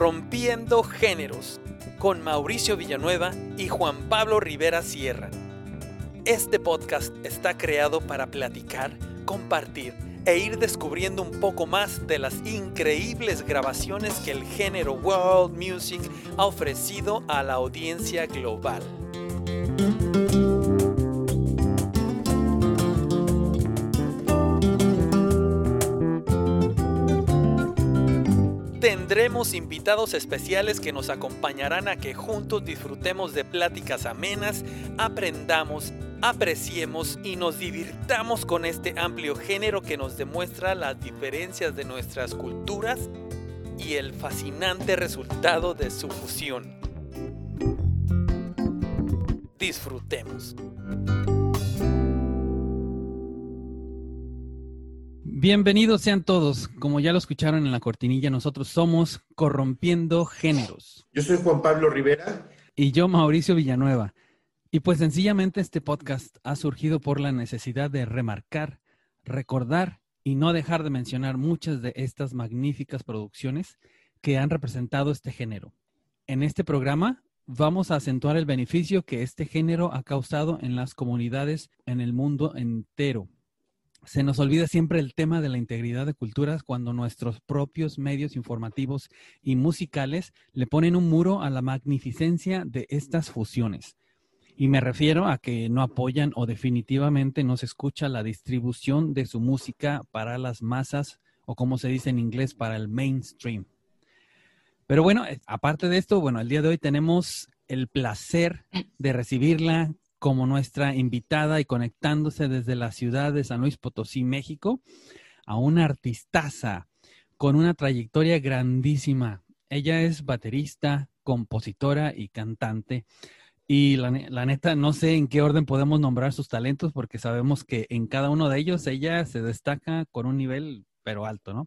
Corrompiendo Géneros con Mauricio Villanueva y Juan Pablo Rivera Sierra. Este podcast está creado para platicar, compartir e ir descubriendo un poco más de las increíbles grabaciones que el género world music ha ofrecido a la audiencia global. Tendremos invitados especiales que nos acompañarán a que juntos disfrutemos de pláticas amenas, aprendamos, apreciemos y nos divirtamos con este amplio género que nos demuestra las diferencias de nuestras culturas y el fascinante resultado de su fusión. Disfrutemos. Bienvenidos sean todos. Como ya lo escucharon en la cortinilla, nosotros somos Corrompiendo Géneros. Yo soy Juan Pablo Rivera. Y yo Mauricio Villanueva. Y pues sencillamente este podcast ha surgido por la necesidad de remarcar, recordar y no dejar de mencionar muchas de estas magníficas producciones que han representado este género. En este programa vamos a acentuar el beneficio que este género ha causado en las comunidades en el mundo entero se nos olvida siempre el tema de la integridad de culturas cuando nuestros propios medios informativos y musicales le ponen un muro a la magnificencia de estas fusiones. Y me refiero a que no apoyan o definitivamente no se escucha la distribución de su música para las masas o como se dice en inglés, para el mainstream. Pero bueno, eh, aparte de esto, bueno, el día de hoy tenemos el placer de recibirla como nuestra invitada y conectándose desde la ciudad de San Luis Potosí, México, a una artistaza con una trayectoria grandísima. Ella es baterista, compositora y cantante. Y la, neta, no sé en qué orden podemos nombrar sus talentos porque sabemos que en cada uno de ellos ella se destaca con un nivel, pero alto, ¿no?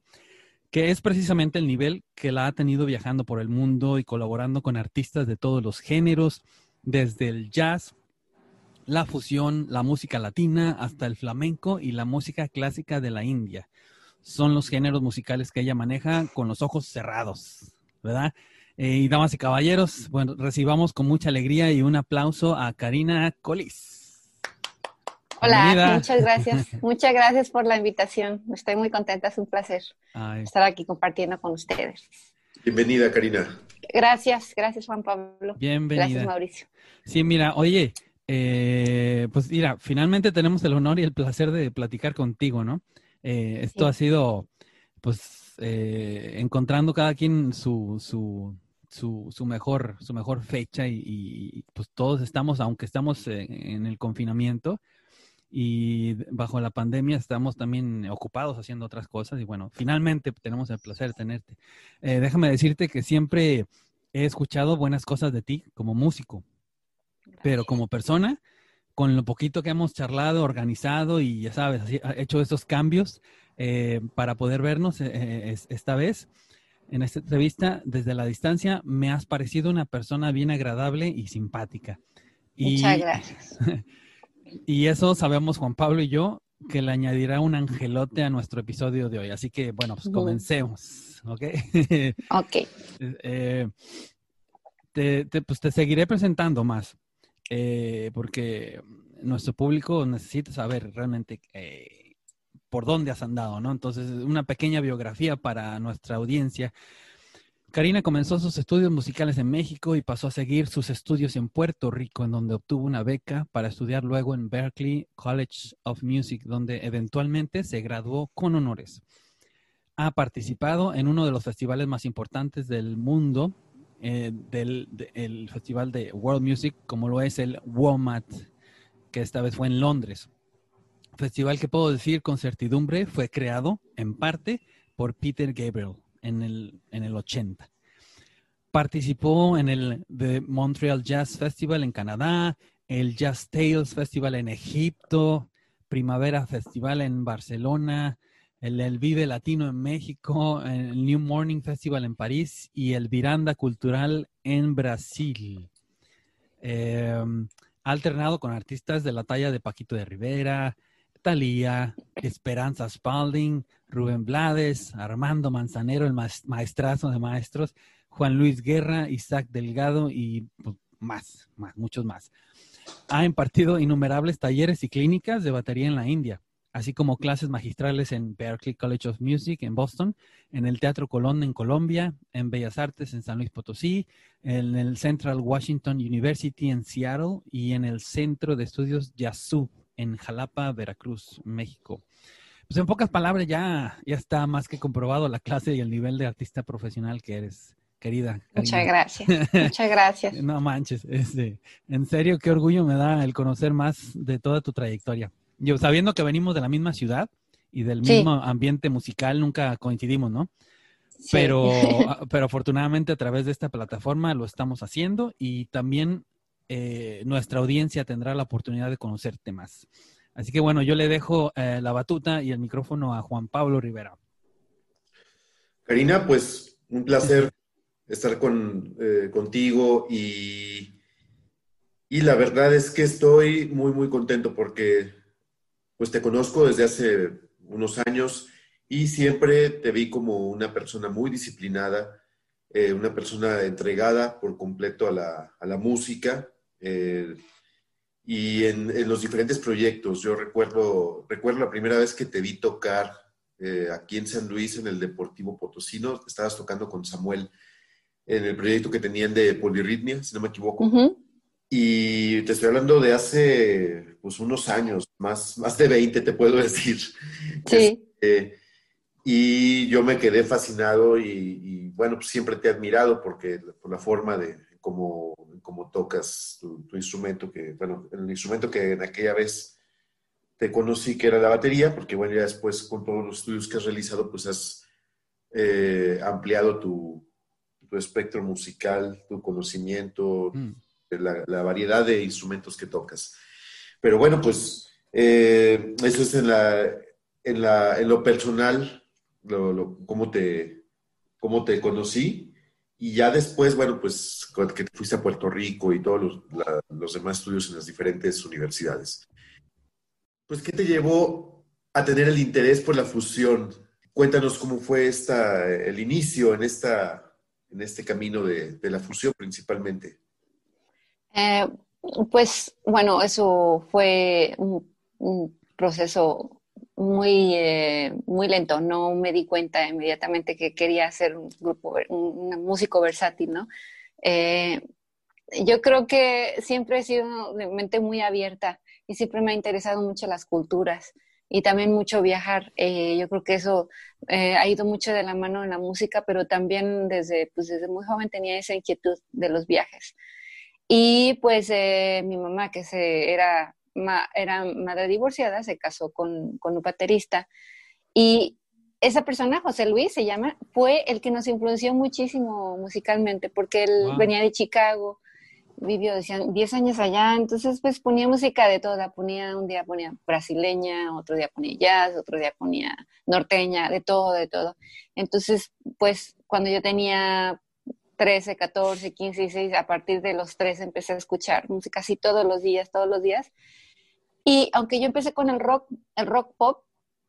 Que es precisamente el nivel que la ha tenido viajando por el mundo y colaborando con artistas de todos los géneros, desde el jazz, la fusión, la música latina, hasta el flamenco y la música clásica de la India. Son los géneros musicales que ella maneja con los ojos cerrados, ¿verdad? Eh, y damas y caballeros, bueno, recibamos con mucha alegría y un aplauso a Karina Colis. Hola, muchas gracias. muchas gracias por la invitación. Estoy muy contenta, es un placer estar aquí compartiendo con ustedes. Bienvenida, Karina. Gracias, gracias Juan Pablo. Bienvenida. Gracias, Mauricio. Sí, mira, oye, eh, pues mira, finalmente tenemos el honor y el placer de platicar contigo, ¿no? Eh, esto ha sido, pues, eh, encontrando cada quien su, su, su, su, mejor, su mejor fecha y, pues todos estamos, aunque estamos en el confinamiento y bajo la pandemia estamos también ocupados haciendo otras cosas y bueno, finalmente tenemos el placer de tenerte. déjame decirte que siempre he escuchado buenas cosas de ti como músico pero como persona, con lo poquito que hemos charlado, organizado y ya sabes, hecho estos cambios eh, para poder vernos eh, eh, esta vez en esta entrevista desde la distancia, me has parecido una persona bien agradable y simpática. Muchas gracias. y eso sabemos Juan Pablo y yo que le añadirá un angelote a nuestro episodio de hoy. Así que bueno, pues comencemos, ¿ok? ok. pues te seguiré presentando más. Eh, porque nuestro público necesita saber realmente eh, por dónde has andado, ¿no? Entonces, una pequeña biografía para nuestra audiencia. Karina comenzó sus estudios musicales en México y pasó a seguir sus estudios en Puerto Rico, en donde obtuvo una beca para estudiar luego en Berklee College of Music, donde eventualmente se graduó con honores. Ha participado en uno de los festivales más importantes del mundo, eh, del festival de World Music, como lo es el WOMAT, que esta vez fue en Londres. Festival que puedo decir con certidumbre fue creado en parte por Peter Gabriel en el, en el 80. Participó en el The Montreal Jazz Festival en Canadá, el Jazz Tales Festival en Egipto, Primavera Festival en Barcelona, el, Vive Latino en México, el New Morning Festival en París y el Viranda Cultural en Brasil. Em, ha alternado con artistas de la talla de Paquito de Rivera, Talía, Esperanza Spalding, Rubén Blades, Armando Manzanero, el maestrazo de maestros, Juan Luis Guerra, Isaac Delgado y pues, más, más, muchos más. Ha impartido innumerables talleres y clínicas de batería en la India, así como clases magistrales en Berklee College of Music en Boston, en el Teatro Colón en Colombia, en Bellas Artes en San Luis Potosí, en el Central Washington University en Seattle y en el Centro de Estudios Yazoo en Jalapa, Veracruz, México. Pues en pocas palabras ya, ya está más que comprobado la clase y el nivel de artista profesional que eres querida. Muchas gracias. Muchas gracias. no manches, este, en serio, qué orgullo me da el conocer más de toda tu trayectoria. Yo sabiendo que venimos de la misma ciudad y del mismo ambiente musical, nunca coincidimos, ¿no? Pero, pero afortunadamente a través de esta plataforma lo estamos haciendo y también eh, nuestra audiencia tendrá la oportunidad de conocerte más. Así que bueno, yo le dejo eh, la batuta y el micrófono a Juan Pablo Rivera. Karina, pues un placer estar con, eh, contigo y, y la verdad es que estoy muy, muy contento porque pues te conozco desde hace unos años y siempre te vi como una persona muy disciplinada, eh, una persona entregada por completo a la, a la música eh, y en, en, los diferentes proyectos. Yo recuerdo, recuerdo la primera vez que te vi tocar aquí en San Luis, en el Deportivo Potosino, estabas tocando con Samuel en el proyecto que tenían de polirritmia, si no me equivoco. Y te estoy hablando de hace pues, unos años, más, más de 20 te puedo decir. Sí. Este, y yo me quedé fascinado y, bueno, pues siempre te he admirado porque por la forma de cómo, cómo tocas tu, instrumento, que bueno, el instrumento que en aquella vez te conocí que era la batería, porque bueno, ya después con todos los estudios que has realizado, pues has eh, ampliado tu, tu espectro musical, tu conocimiento, mm. la, variedad de instrumentos que tocas. Pero bueno, pues eh, eso es en, la, en, la, en lo personal, lo, cómo, te, cómo te conocí. Y ya después, bueno, pues que fuiste a Puerto Rico y todos los, los demás estudios en las diferentes universidades. Pues, ¿qué te llevó a tener el interés por la fusión? Cuéntanos cómo fue esta, el inicio en esta, en este camino de, la fusión principalmente? Eh, pues bueno, eso fue un, proceso muy, eh, muy lento. No me di cuenta inmediatamente que quería ser un grupo, un, músico versátil, ¿no? Eh, yo creo que siempre he sido de mente muy abierta y siempre me ha interesado mucho las culturas y también mucho viajar. Eh, yo creo que eso ha ido mucho de la mano en la música, pero también desde, pues desde muy joven tenía esa inquietud de los viajes. Y pues eh, mi mamá, que se, era, era madre divorciada, se casó con, con un baterista. Y esa persona, José Luis se llama, fue el que nos influenció muchísimo musicalmente, porque él venía de Chicago, vivió, decían, 10 años allá, entonces pues ponía música de toda, ponía, un día ponía brasileña, otro día ponía jazz, otro día ponía norteña, de todo, de todo. Entonces, pues cuando yo tenía 13, 14, 15, 16, a partir de los 13 empecé a escuchar música así todos los días, todos los días. Y aunque yo empecé con el rock, el rock pop,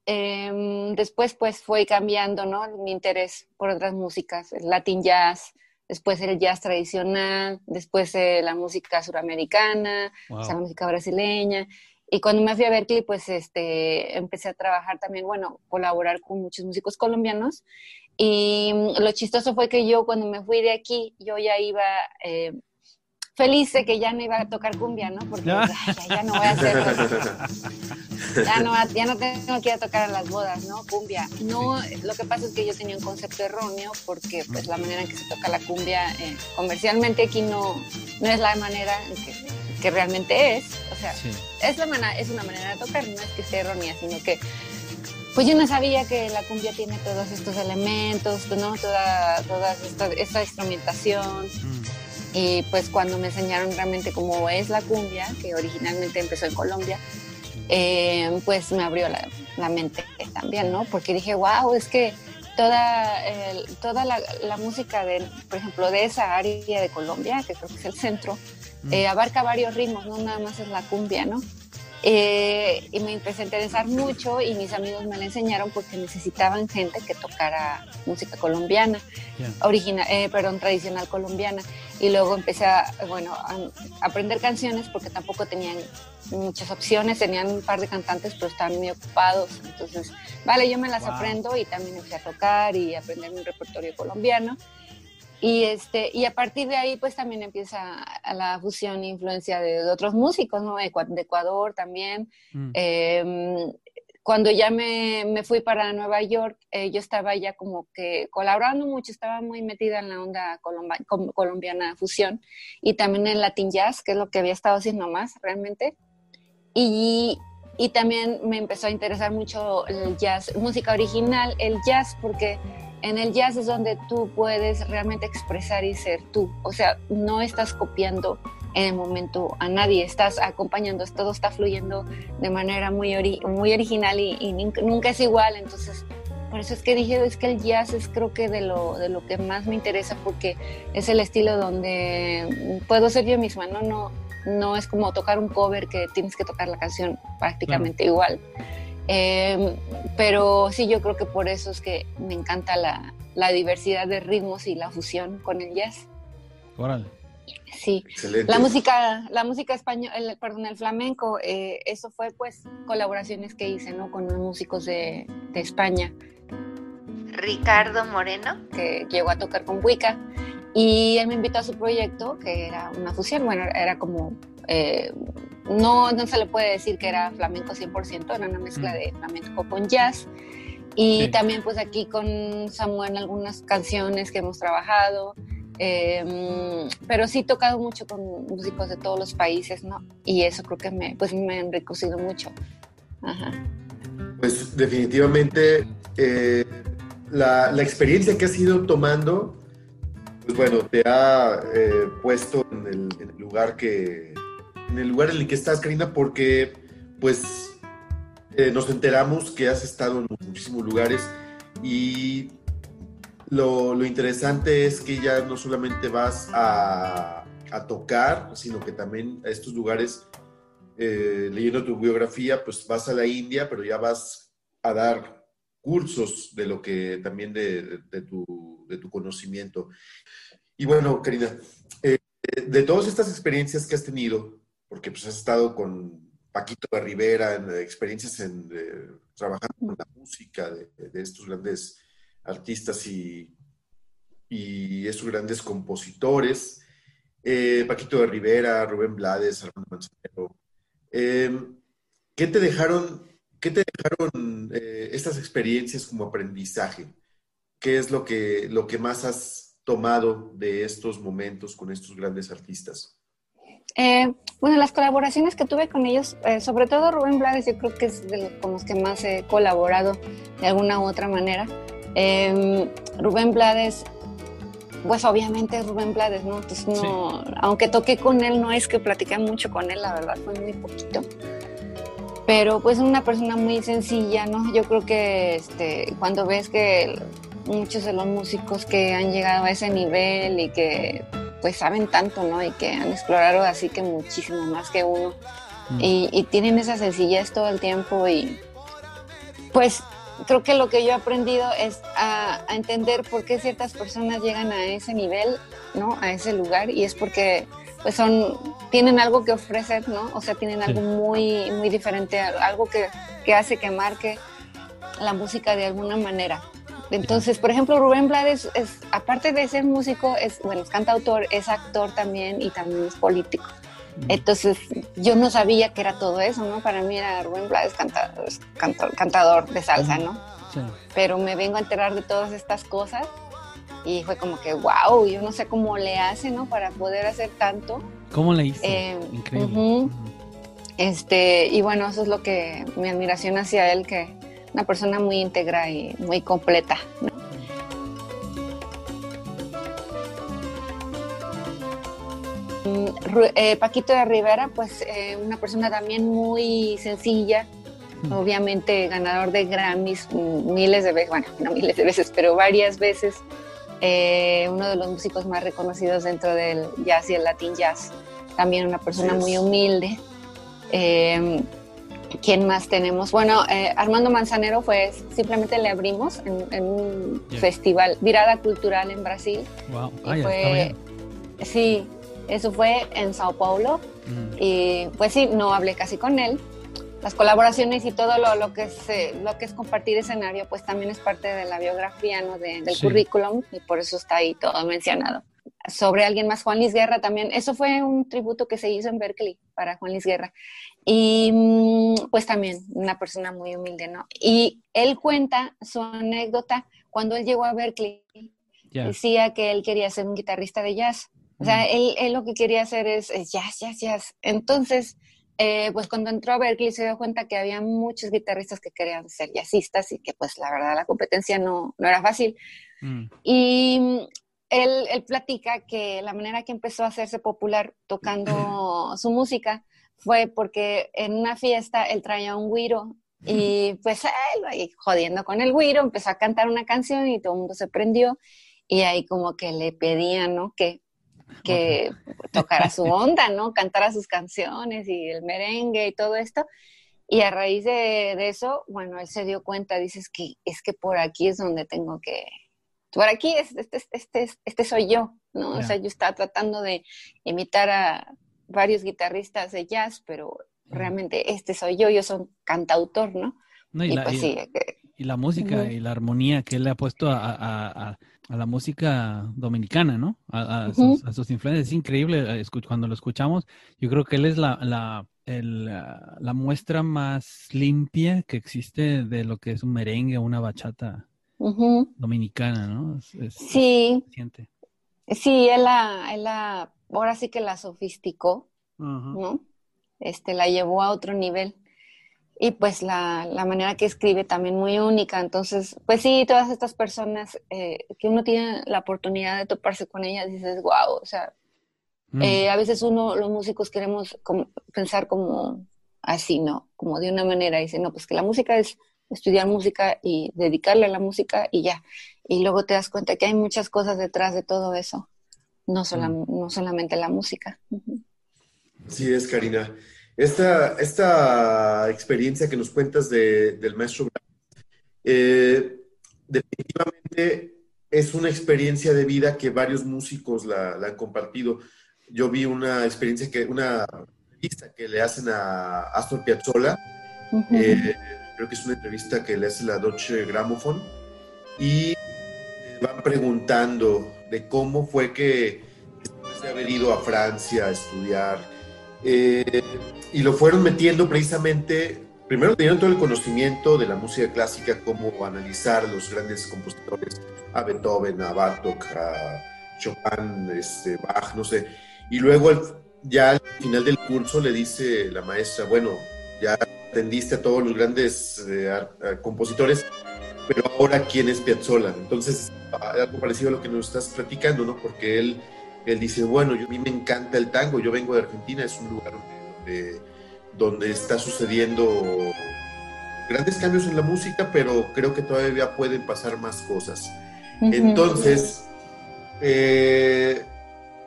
em, después pues fue cambiando, ¿no? Mi interés por otras músicas, el latin jazz, después el jazz tradicional, después eh, la música suramericana, la música brasileña. Y cuando me fui a Berkeley, pues este, empecé a trabajar también, bueno, colaborar con muchos músicos colombianos. Y mm, lo chistoso fue que yo cuando me fui de aquí, yo ya iba eh, feliz de que ya no iba a tocar cumbia, ¿no? Porque ya, ya no voy a hacer... ya no, ya no tengo que ir a tocar a las bodas, ¿no? Cumbia. No, lo que pasa es que yo tenía un concepto erróneo porque pues la manera en que se toca la cumbia eh, comercialmente aquí no, no es la manera en que, que realmente es. O sea, es, la manera, es una manera de tocar, no es que sea errónea, sino que pues yo no sabía que la cumbia tiene todos estos elementos, ¿no? Toda, toda esta, esta instrumentación. Mm. Y pues cuando me enseñaron realmente cómo es la cumbia, que originalmente empezó en Colombia, eh, pues me abrió la, mente también, ¿no? Porque dije, wow, es que toda, toda la, música, de, por ejemplo, de esa área de Colombia, que creo que es el centro, mm. eh, abarca varios ritmos, no nada más es la cumbia, ¿no? Eh, y me empecé a interesar mucho y mis amigos me la enseñaron porque necesitaban gente que tocara música colombiana, original, eh, perdón, tradicional colombiana. Y luego empecé a, bueno, a aprender canciones porque tampoco tenían muchas opciones, tenían un par de cantantes pero estaban muy ocupados. Entonces, vale, yo me las aprendo y también empecé a tocar y aprender un repertorio colombiano. Y, este, y a partir de ahí, pues también empieza la fusión e influencia de, otros músicos, ¿no? De, Ecuador también. Mm. Em, cuando ya me, me, fui para Nueva York, eh, yo estaba ya como que colaborando mucho, estaba muy metida en la onda colombiana fusión y también en Latin Jazz, que es lo que había estado haciendo más realmente. Y, y también me empezó a interesar mucho el jazz, música original, el jazz, porque en el jazz es donde tú puedes realmente expresar y ser tú. O sea, no estás copiando en el momento a nadie, estás acompañando, todo está fluyendo de manera muy, muy original y, nunca es igual. Entonces, por eso es que dije, es que el jazz es creo que de lo, de lo que más me interesa porque es el estilo donde puedo ser yo misma, ¿no? No, no es como tocar un cover que tienes que tocar la canción prácticamente igual. Em, pero sí, yo creo que por eso es que me encanta la, la diversidad de ritmos y la fusión con el jazz. Órale. Sí, la música, la música española, perdón, el flamenco, eh, eso fue pues colaboraciones que hice, ¿no? Con músicos de, de España. Ricardo Moreno. Que llegó a tocar con Wicca y él me invitó a su proyecto, que era una fusión, bueno, era como eh, no, no se le puede decir que era flamenco 100%, era una mezcla mm. de flamenco con jazz. Y también pues aquí con Samuel algunas canciones que hemos trabajado, em, pero sí he tocado mucho con músicos de todos los países, ¿no? Y eso creo que me, pues, me ha enriquecido mucho. Pues definitivamente eh, la, la, experiencia que has ido tomando, pues bueno, te ha eh, puesto en el lugar que, en el lugar en el que estás, Karina, porque pues eh, nos enteramos que has estado en muchísimos lugares y lo, interesante es que ya no solamente vas a, tocar, sino que también a estos lugares, eh, leyendo tu biografía, pues vas a la India, pero ya vas a dar cursos de lo que también de, tu, de tu, conocimiento. Y bueno, Karina, eh, de todas estas experiencias que has tenido, porque pues has estado con Paquito de Rivera en experiencias en trabajando con la música de, estos grandes artistas y, y estos grandes compositores. Eh, Paquito de Rivera, Rubén Blades, Armando Manzanero. Em, ¿Qué te dejaron, qué te dejaron eh, estas experiencias como aprendizaje? ¿Qué es lo que, lo que más has tomado de estos momentos con estos grandes artistas? Eh, bueno, las colaboraciones que tuve con ellos, eh, sobre todo Rubén Blades, yo creo que es de los con los que más he colaborado de alguna u otra manera. Em, Rubén Blades, pues obviamente Rubén Blades, ¿no? Entonces no, aunque toqué con él, no es que platiqué mucho con él, la verdad, fue muy poquito. Pero pues una persona muy sencilla, ¿no? Yo creo que este, cuando ves que muchos de los músicos que han llegado a ese nivel y que pues saben tanto, ¿no? Y que han explorado así que muchísimo más que uno. Mm. Y, tienen esa sencillez todo el tiempo y pues creo que lo que yo he aprendido es a, entender por qué ciertas personas llegan a ese nivel, ¿no? A ese lugar y es porque pues son, tienen algo que ofrecer, ¿no? O sea, tienen algo muy, muy diferente, algo que, que hace que marque la música de alguna manera. Entonces, por ejemplo, Rubén Blades, es, aparte de ser músico, es, bueno, es cantautor, es actor también y también es político. Entonces, yo no sabía que era todo eso, ¿no? Para mí era Rubén Blades cantador, cantador de salsa, ¿no? Sí. Pero me vengo a enterar de todas estas cosas y fue como que, wow, yo no sé cómo le hace, ¿no? Para poder hacer tanto. ¿Cómo le hizo? Eh, Increíble. Este, y bueno, eso es lo que mi admiración hacia él, que una persona muy íntegra y muy completa. Mm, eh, Paquito de Rivera, pues eh, una persona también muy sencilla, mm. obviamente ganador de Grammys mm, miles de veces, bueno, no miles de veces, pero varias veces, eh, uno de los músicos más reconocidos dentro del jazz y el latin jazz, también una persona muy humilde. ¿Quién más tenemos? Bueno, eh, Armando Manzanero fue, simplemente le abrimos en, un festival, Virada Cultural en Brasil. Wow, ah, fue, Sí, eso fue en Sao Paulo. Mm. Y pues sí, no hablé casi con él. Las colaboraciones y todo lo, lo, que es, lo que es compartir escenario, pues también es parte de la biografía, ¿no? del currículum, y por eso está ahí todo mencionado sobre alguien más, Juan Luis Guerra también. Eso fue un tributo que se hizo en Berkeley para Juan Luis Guerra. Y mm, pues también una persona muy humilde, ¿no? Y él cuenta su anécdota cuando él llegó a Berkeley. Decía que él quería ser un guitarrista de jazz. O sea, mm. él, lo que quería hacer es, jazz, jazz, jazz. Entonces, eh, pues cuando entró a Berkeley se dio cuenta que había muchos guitarristas que querían ser jazzistas y que pues la verdad la competencia no, no era fácil. Mm. Y él, él, platica que la manera que empezó a hacerse popular tocando su música fue porque en una fiesta él traía un güiro y pues él jodiendo con el güiro empezó a cantar una canción y todo el mundo se prendió y ahí como que le pedían, ¿no? Que, que tocara su onda, ¿no? Cantara sus canciones y el merengue y todo esto. Y a raíz de, de eso, bueno, él se dio cuenta, dices que es que por aquí es donde tengo que, por aquí este, este, este, soy yo, ¿no? O sea, yo estaba tratando de imitar a varios guitarristas de jazz, pero realmente este soy yo, yo soy cantautor, ¿no? y, la, pues y, la música y la armonía que él le ha puesto a, la música dominicana, ¿no? A, sus, influencias. Es increíble eh, cuando lo escuchamos. Yo creo que él es la, la, la muestra más limpia que existe de lo que es un merengue o una bachata dominicana, ¿no? sí. Sí, él la, él la, ahora sí que la sofisticó, ¿no? Este, la llevó a otro nivel. Y pues la, la, manera que escribe también muy única. Entonces, pues sí, todas estas personas eh, que uno tiene la oportunidad de toparse con ellas, dices, wow, o sea, mm. eh, a veces uno, los músicos queremos pensar como así, ¿no? Como de una manera, dice, no, pues que la música es estudiar música y dedicarle a la música y ya. Y luego te das cuenta que hay muchas cosas detrás de todo eso, no, mm. no solamente la música. Sí, es Karina. Esta, esta experiencia que nos cuentas del maestro eh, definitivamente es una experiencia de vida que varios músicos la, han compartido. Yo vi una experiencia que, una entrevista que le hacen a Astor Piazzolla, creo que es una entrevista que le hace la Deutsche Grammophon, y van preguntando de cómo fue que después de haber ido a Francia a estudiar, eh, y lo fueron metiendo precisamente, primero tenían todo el conocimiento de la música clásica, cómo analizar los grandes compositores, a Beethoven, a Bartok, a Chopin, este, Bach, no sé, y luego ya al final del curso le dice la maestra, bueno, ya atendiste a todos los grandes eh, compositores, pero ahora quién es Piazzolla. Entonces, algo parecido a lo que nos estás platicando, ¿no? Porque él, él dice, bueno, yo, a mí me encanta el tango, yo vengo de Argentina, es un lugar donde, donde está sucediendo grandes cambios en la música, pero creo que todavía pueden pasar más cosas. Entonces, eh,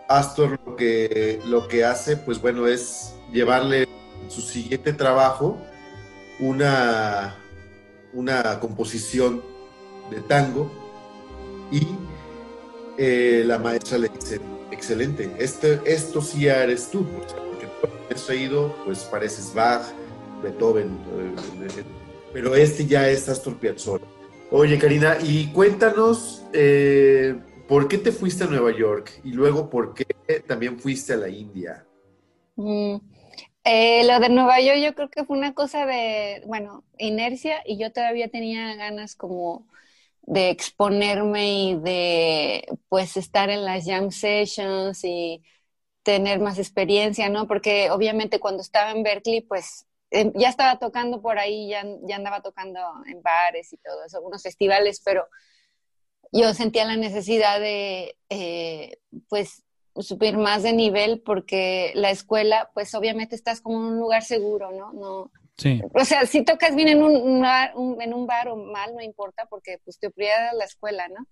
Astor lo que, lo que hace, pues bueno, es llevarle su siguiente trabajo una, una composición de tango y eh, la maestra le dice, excelente, este, esto sí eres tú, porque tú has traído, pues pareces Bach, Beethoven, eh, pero este ya es Astor Piazzolla. Oye, Karina, y cuéntanos, eh, ¿por qué te fuiste a Nueva York? Y luego, ¿por qué también fuiste a la India? Mm, eh, lo de Nueva York yo creo que fue una cosa de, bueno, inercia y yo todavía tenía ganas como de exponerme y de pues estar en las jam sessions y tener más experiencia, ¿no? Porque obviamente cuando estaba en Berkeley pues em, ya estaba tocando por ahí, ya, ya andaba tocando en bares y todo eso, algunos festivales, pero yo sentía la necesidad de eh, pues subir más de nivel porque la escuela, pues obviamente estás como en un lugar seguro, ¿no? no sí. O sea, si tocas bien en un, en un bar o mal, no importa porque pues te prioridad la escuela, ¿no?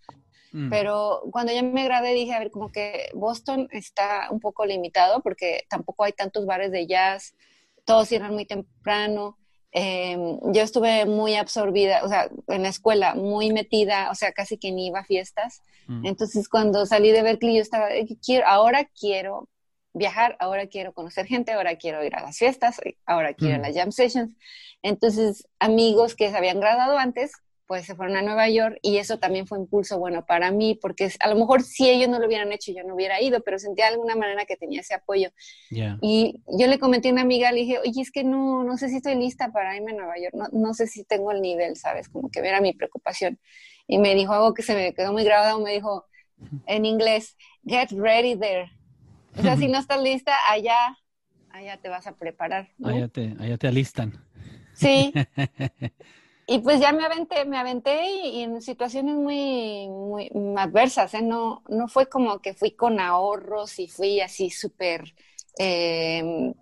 Mm. Pero cuando ya me gradué dije, a ver, como que Boston está un poco limitado porque tampoco hay tantos bares de jazz, todos cierran muy temprano. Em, yo estuve muy absorbida, o sea, en la escuela, muy metida, o sea, casi que ni iba a fiestas. Mm. Entonces, cuando salí de Berkeley, yo estaba, "Eh, quiero, ahora quiero viajar, ahora quiero conocer gente, ahora quiero ir a las fiestas, ahora quiero ir Mm. a las jam sessions. Entonces, amigos que se habían graduado antes, pues se fueron a Nueva York y eso también fue impulso bueno para mí, porque a lo mejor si ellos no lo hubieran hecho, yo no hubiera ido, pero sentía de alguna manera que tenía ese apoyo. Ya. Y yo le comenté a una amiga, le dije, oye, es que no, no sé si estoy lista para irme a Nueva York, no, no sé si tengo el nivel, ¿sabes? Como que era mi preocupación. Y me dijo algo que se me quedó muy grabado, me dijo en inglés, get ready there. O sea, si no estás lista, allá, allá te vas a preparar. ¿no? Allá te, allá te alistan. Sí, y pues ya me aventé, me aventé y, y en situaciones muy, muy adversas, ¿eh? No, no fue como que fui con ahorros y fui así súper, eh,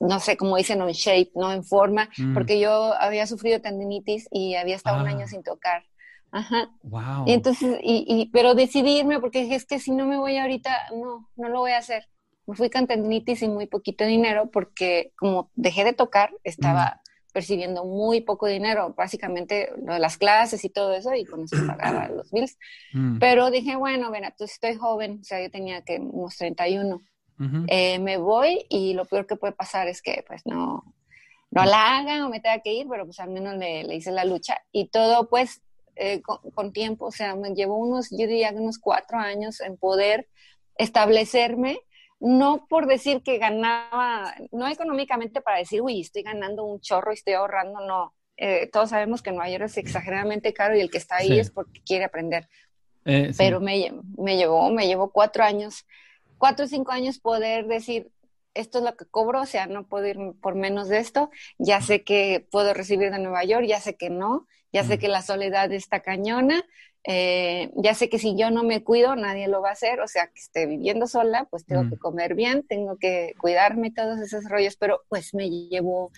no sé, como dicen, on shape, ¿no? En forma, Mm. porque yo había sufrido tendinitis y había estado un Ah. año sin tocar. Ajá. Wow. Y entonces, y, y- pero decidí irme porque dije, es que si no me voy ahorita, no, no lo voy a hacer. Me fui con tendinitis y muy poquito dinero porque como dejé de tocar, estaba percibiendo muy poco dinero, básicamente lo de las clases y todo eso, y con eso pagaba los bills. Mm. Pero dije, bueno, mira, pues estoy joven, o sea, yo tenía que unos 31. Ujú. Eh, me voy y lo peor que puede pasar es que pues no, no la hagan o me tenga que ir, pero pues al menos le, le hice la lucha. Y todo pues eh, con, con tiempo, o sea, me llevó unos, yo diría que unos cuatro años en poder establecerme, no por decir que ganaba, no económicamente para decir, uy, estoy ganando un chorro y estoy ahorrando, no. Eh, todos sabemos que Nueva York es exageradamente caro y el que está ahí Sí. es porque quiere aprender Eh, sí. pero me, me llevó, me llevó cuatro años, cuatro o cinco años poder decir, esto es lo que cobro, o sea, no puedo ir por menos de esto, ya sé que puedo recibir de Nueva York, ya sé que no, ya sé que la soledad está cañona, eh, ya sé que si yo no me cuido, nadie lo va a hacer, o sea, que esté viviendo sola, pues tengo Mm. que comer bien, tengo que cuidarme, todos esos rollos, pero pues me llevó,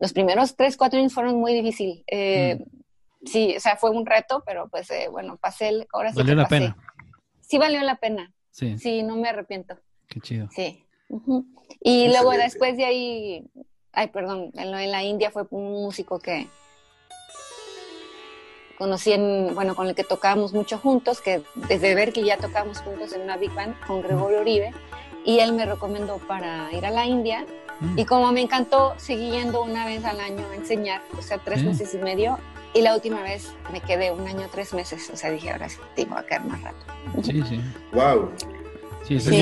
los primeros tres, cuatro años fueron muy difíciles. Eh, Sí, o sea, fue un reto, pero pues eh, bueno, pasé, el- ahora sí Valió la pasé. pena. Sí valió la pena, Sí, sí, no me arrepiento, qué chido. sí. Y luego después de ahí, ay, perdón, en, lo- en la India fue un músico que conocí en, bueno, con el que tocábamos mucho juntos, que desde ver que ya tocábamos juntos en una big band con Gregorio Uribe, y él me recomendó para ir a la India, Mm. y como me encantó, seguí yendo una vez al año a enseñar, o sea, tres Sí. meses y medio, y la última vez me quedé un año, tres meses, o sea, dije, ahora sí, tengo que quedar más rato. Sí, sí. Wow. Sí, eso, Sí.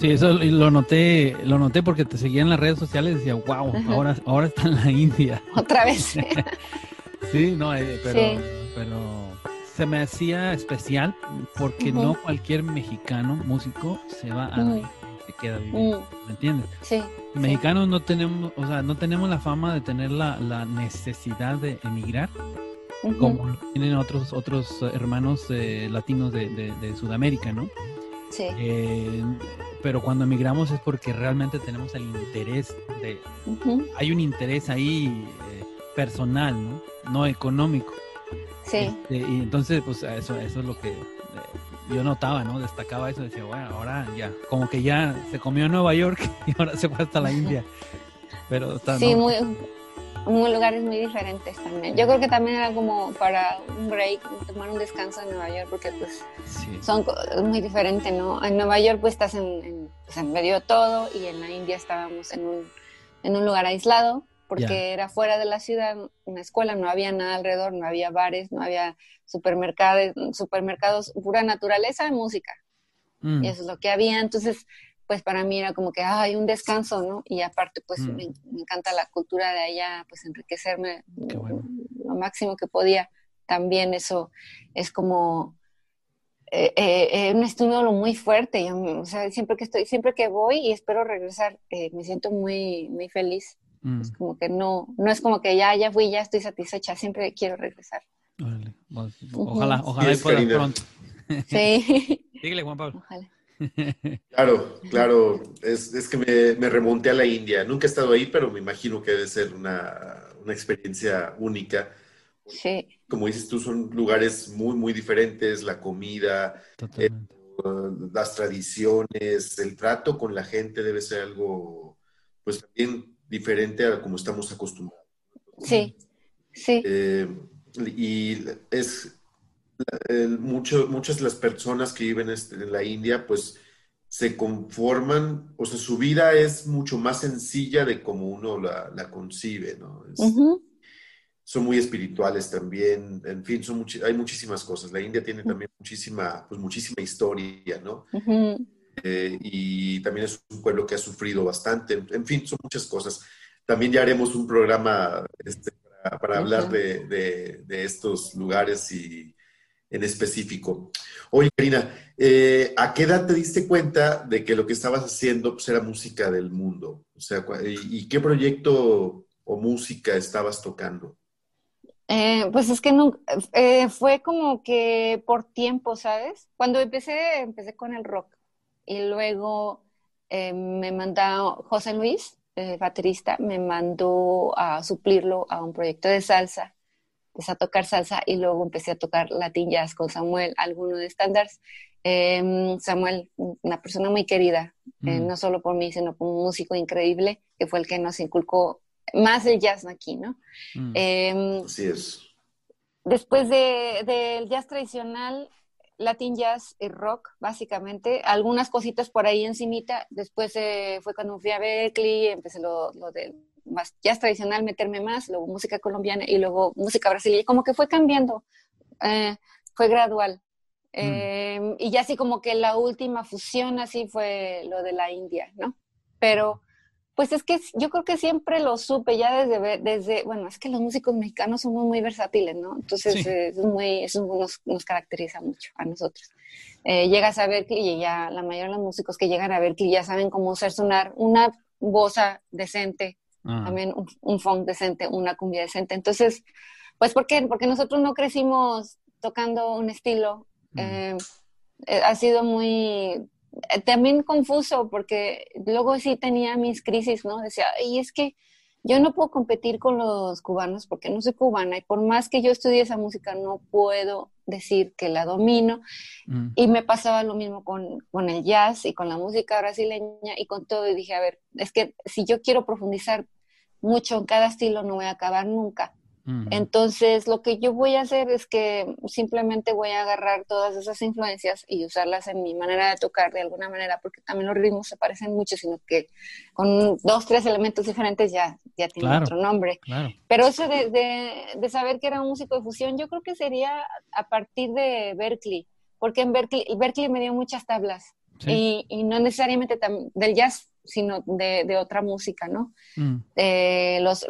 yo- eso lo noté, lo noté porque te seguía en las redes sociales y decía, wow, Ajá. ahora, ahora está en la India. Otra vez. Sí, no, eh, pero, Sí. pero se me hacía especial porque no cualquier mexicano músico se va a. India y se queda viviendo, Mm, ¿me entiendes? sí. Mexicanos no tenemos, o sea, no tenemos la fama de tener la, la necesidad de emigrar como tienen otros otros hermanos eh, latinos de, de- de Sudamérica, ¿no? Sí. Eh, pero cuando emigramos es porque realmente tenemos el interés de, hay un interés ahí eh, personal, ¿no? No económico. Sí. Este, y entonces, pues eso, eso es lo que eh, yo notaba, ¿no? Destacaba eso, decía, bueno, ahora ya, como que ya se comió Nueva York y ahora se fue hasta la India. Pero está, Sí, ¿no? muy, muy lugares muy diferentes también. Yo creo que también era como para un break, tomar un descanso en Nueva York, porque pues Sí. son muy diferente, ¿no? En Nueva York pues estás en, en, pues, en medio de todo y en la India estábamos en un, en un lugar aislado porque era fuera de la ciudad, una escuela, no había nada alrededor, no había bares, no había supermercados, supermercados, pura naturaleza y música. Mm, Y eso es lo que había. Entonces, pues para mí era como que, ay, un descanso, ¿no? Y aparte, pues Mm. me, me encanta la cultura de allá, pues enriquecerme bueno. lo máximo que podía. También eso es como eh, eh, eh, un estímulo muy fuerte. Yo, o sea, siempre que estoy, siempre que voy y espero regresar, eh, me siento muy, muy feliz. Mm, Es como que no, no es como que ya, ya fui, ya estoy satisfecha, siempre quiero regresar. Ojalá, ojalá y Yes, pueda Karina. pronto. Sí, Dígale, Juan Pablo. ojalá. Claro, claro. Es, es que me, me remonté a la India. Nunca he estado ahí, pero me imagino que debe ser una, una experiencia única. Sí, Como dices tú, son lugares muy, muy diferentes. La comida, uh, las tradiciones, el trato con la gente debe ser algo, pues también diferente a como estamos acostumbrados. Sí, sí. Eh, y es mucho, muchas de las personas que viven este, en la India, pues se conforman, o sea, su vida es mucho más sencilla de como uno la, concibe, ¿no? Son muy espirituales también, en fin, son hay muchísimas cosas. La India tiene también muchísima, pues muchísima historia, ¿no? Eh, y también es un pueblo que ha sufrido bastante, en fin, son muchas cosas. También ya haremos un programa este, para, hablar de, de, estos lugares y en específico. Oye, Karina, eh, ¿a qué edad te diste cuenta de que lo que estabas haciendo pues, era música del mundo? O sea, ¿y, qué proyecto o música estabas tocando? Eh, pues es que eh, fue como que por tiempo, ¿sabes? Cuando empecé, empecé con el rock y luego me mandó José Luis, baterista, me mandó a suplirlo a un proyecto de salsa empecé a tocar salsa y luego empecé a tocar latin jazz con Samuel, alguno de estándares. Em, Samuel, una persona muy querida, eh, mm. no solo por mí, sino como un músico increíble, que fue el que nos inculcó más el jazz aquí, ¿no? Mm. Em, Así es. Después del de, jazz tradicional, Latin jazz y rock, básicamente, algunas cositas por ahí encimita. Después eh, fue cuando fui a Berkeley, empecé lo, lo del más jazz tradicional, meterme más, luego música colombiana y luego música brasileña, como que fue cambiando, eh, fue gradual. Mm. Eh, y ya así como que la última fusión así fue lo de la India, ¿no? Pero pues es que yo creo que siempre lo supe ya desde, desde bueno, es que los músicos mexicanos somos muy versátiles, ¿no? Entonces es muy, eso nos, nos, caracteriza mucho a nosotros. Eh, llegas a ver y ya la mayoría de los músicos que llegan a que ya saben cómo hacer sonar una voz decente, Ah. también un, funk decente, una cumbia decente. Entonces, pues ¿por qué? Porque nosotros no crecimos tocando un estilo. Mm. Eh, eh, ha sido muy eh, también confuso porque luego sí tenía mis crisis, ¿no? Decía, y es que yo no puedo competir con los cubanos porque no soy cubana y por más que yo estudie esa música no puedo decir que la domino. Mm. Y me pasaba lo mismo con, con, el jazz y con la música brasileña y con todo. Y dije, a ver, es que si yo quiero profundizar mucho en cada estilo, no voy a acabar nunca. Entonces, lo que yo voy a hacer es que simplemente voy a agarrar todas esas influencias y usarlas en mi manera de tocar de alguna manera, porque también los ritmos se parecen mucho, sino que con dos, tres elementos diferentes ya, ya tiene otro nombre. Pero eso de, de, saber que era un músico de fusión, yo creo que sería a partir de Berkeley, porque en Berkeley, Berkeley me dio muchas tablas y, y, no necesariamente del jazz sino de, otra música, ¿no? Mm. Eh, los,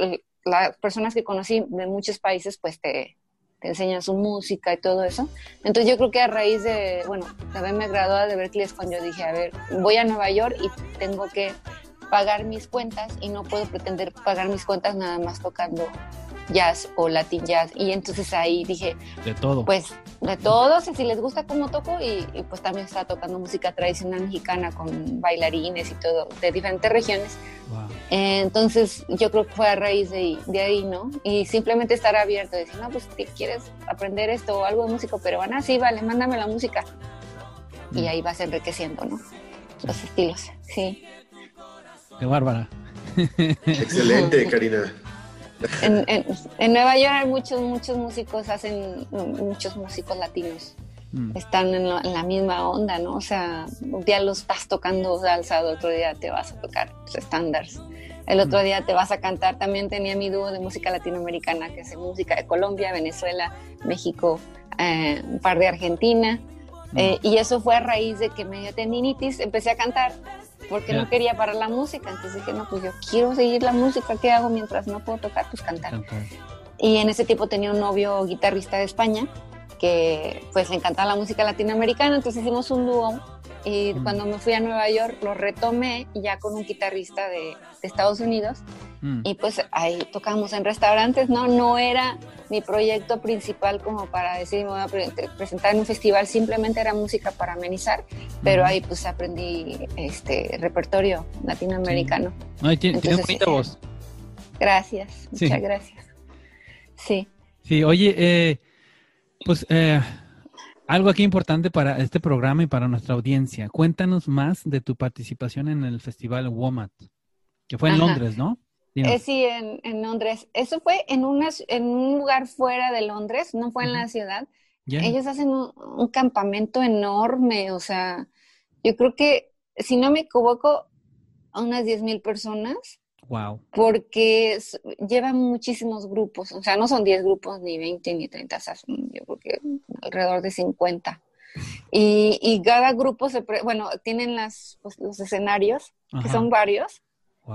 las personas que conocí de muchos países, pues te, enseñan su música y todo eso. Entonces yo creo que a raíz de, bueno, de haberme graduado de Berkeley es cuando dije, a ver, voy a Nueva York y tengo que pagar mis cuentas y no puedo pretender pagar mis cuentas nada más tocando jazz o latin jazz. Y entonces ahí dije, de todo. Pues de todo, si les gusta cómo toco y, pues también está tocando música tradicional mexicana con bailarines y todo de diferentes regiones. entonces yo creo que fue a raíz de, de, ahí, ¿no? Y simplemente estar abierto, decir, no, pues ¿quieres aprender esto o algo de música peruana? Sí, vale, mándame la música. Y mm. ahí vas enriqueciendo, ¿no? Los estilos, sí. Qué bárbara. Excelente, Karina. En, Nueva York hay muchos, muchos músicos, hacen muchos músicos latinos. Mm. Están en la, misma onda, ¿no? O sea, un día los estás tocando salsa, el otro día te vas a tocar estándares. El otro mm. día te vas a cantar. También tenía mi dúo de música latinoamericana, que es música de Colombia, Venezuela, México, eh, un par de Argentina. Mm. Eh, y eso fue a raíz de que me dio tendinitis, empecé a cantar porque no quería parar la música. Entonces dije, no, pues yo quiero seguir la música, ¿qué hago mientras no puedo tocar? Pues cantar. Y en ese tiempo tenía un novio guitarrista de España que pues le encantaba la música latinoamericana, entonces hicimos un dúo y mm. cuando me fui a Nueva York lo retomé ya con un guitarrista de, Estados Unidos mm. y pues ahí tocamos en restaurantes, ¿no? No era mi proyecto principal como para decir me voy a presentar en un festival, simplemente era música para amenizar, pero ahí pues aprendí este repertorio latinoamericano. Sí. tiene, bonita voz. Gracias, muchas gracias. Sí. Sí, oye, eh, pues eh, algo aquí importante para este programa y para nuestra audiencia. Cuéntanos más de tu participación en el festival WOMAT, que fue en Londres, ¿no? Eh, sí, en, en, Londres. Eso fue en, una, en un lugar fuera de Londres, no fue en la ciudad. Ellos hacen un, campamento enorme, o sea, yo creo que, si no me equivoco, a unas 10 mil personas. Wow. Porque llevan muchísimos grupos, o sea, no son 10 grupos, ni 20, ni 30, o sea, yo creo que alrededor de 50. Y, y cada grupo se, bueno, tienen las, pues, los escenarios, que son varios,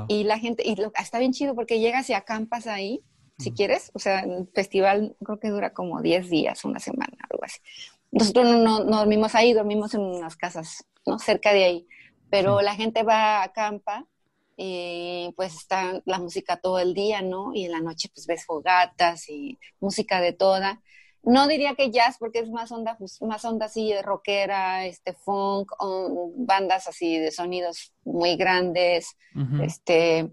y la gente, y está bien chido porque llegas y acampas ahí, si quieres, o sea, el festival creo que dura como 10 días, una semana, algo así. Nosotros no, no, dormimos ahí, dormimos en unas casas, ¿no? Cerca de ahí, pero la gente va a acampa y pues está la música todo el día, ¿no? Y en la noche pues ves fogatas y música de toda no diría que jazz porque es más onda más onda así de rockera este funk bandas así de sonidos muy grandes este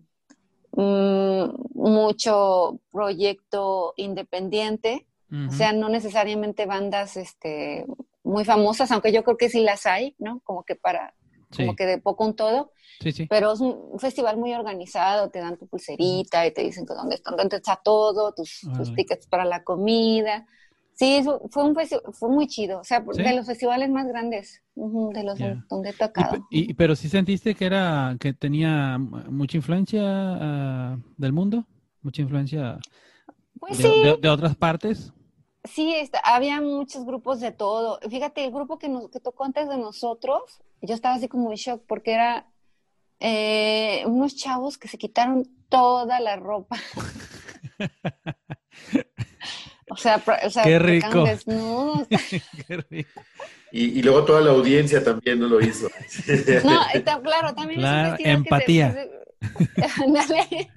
mm, mucho proyecto independiente. O sea no necesariamente bandas este muy famosas aunque yo creo que sí las hay no como que para como que de poco un todo. Sí, sí. pero es un festival muy organizado te dan tu pulserita y te dicen que dónde, dónde está todo tus, tus tickets para la comida Sí, fue un fue muy chido, o sea, de los festivales más grandes, de los donde he tocado. Y, pero sí sentiste que era que tenía mucha influencia ah, del mundo, mucha influencia pues de, otras partes. Sí, está, había muchos grupos de todo. Fíjate, el grupo que nos que tocó antes de nosotros, yo estaba así como en shock porque era eh, unos chavos que se quitaron toda la ropa. O sea, o sea Qué rico. Qué rico. Y, y, luego toda la audiencia también no lo hizo. no, está, claro, también claro, es empatía. Dale.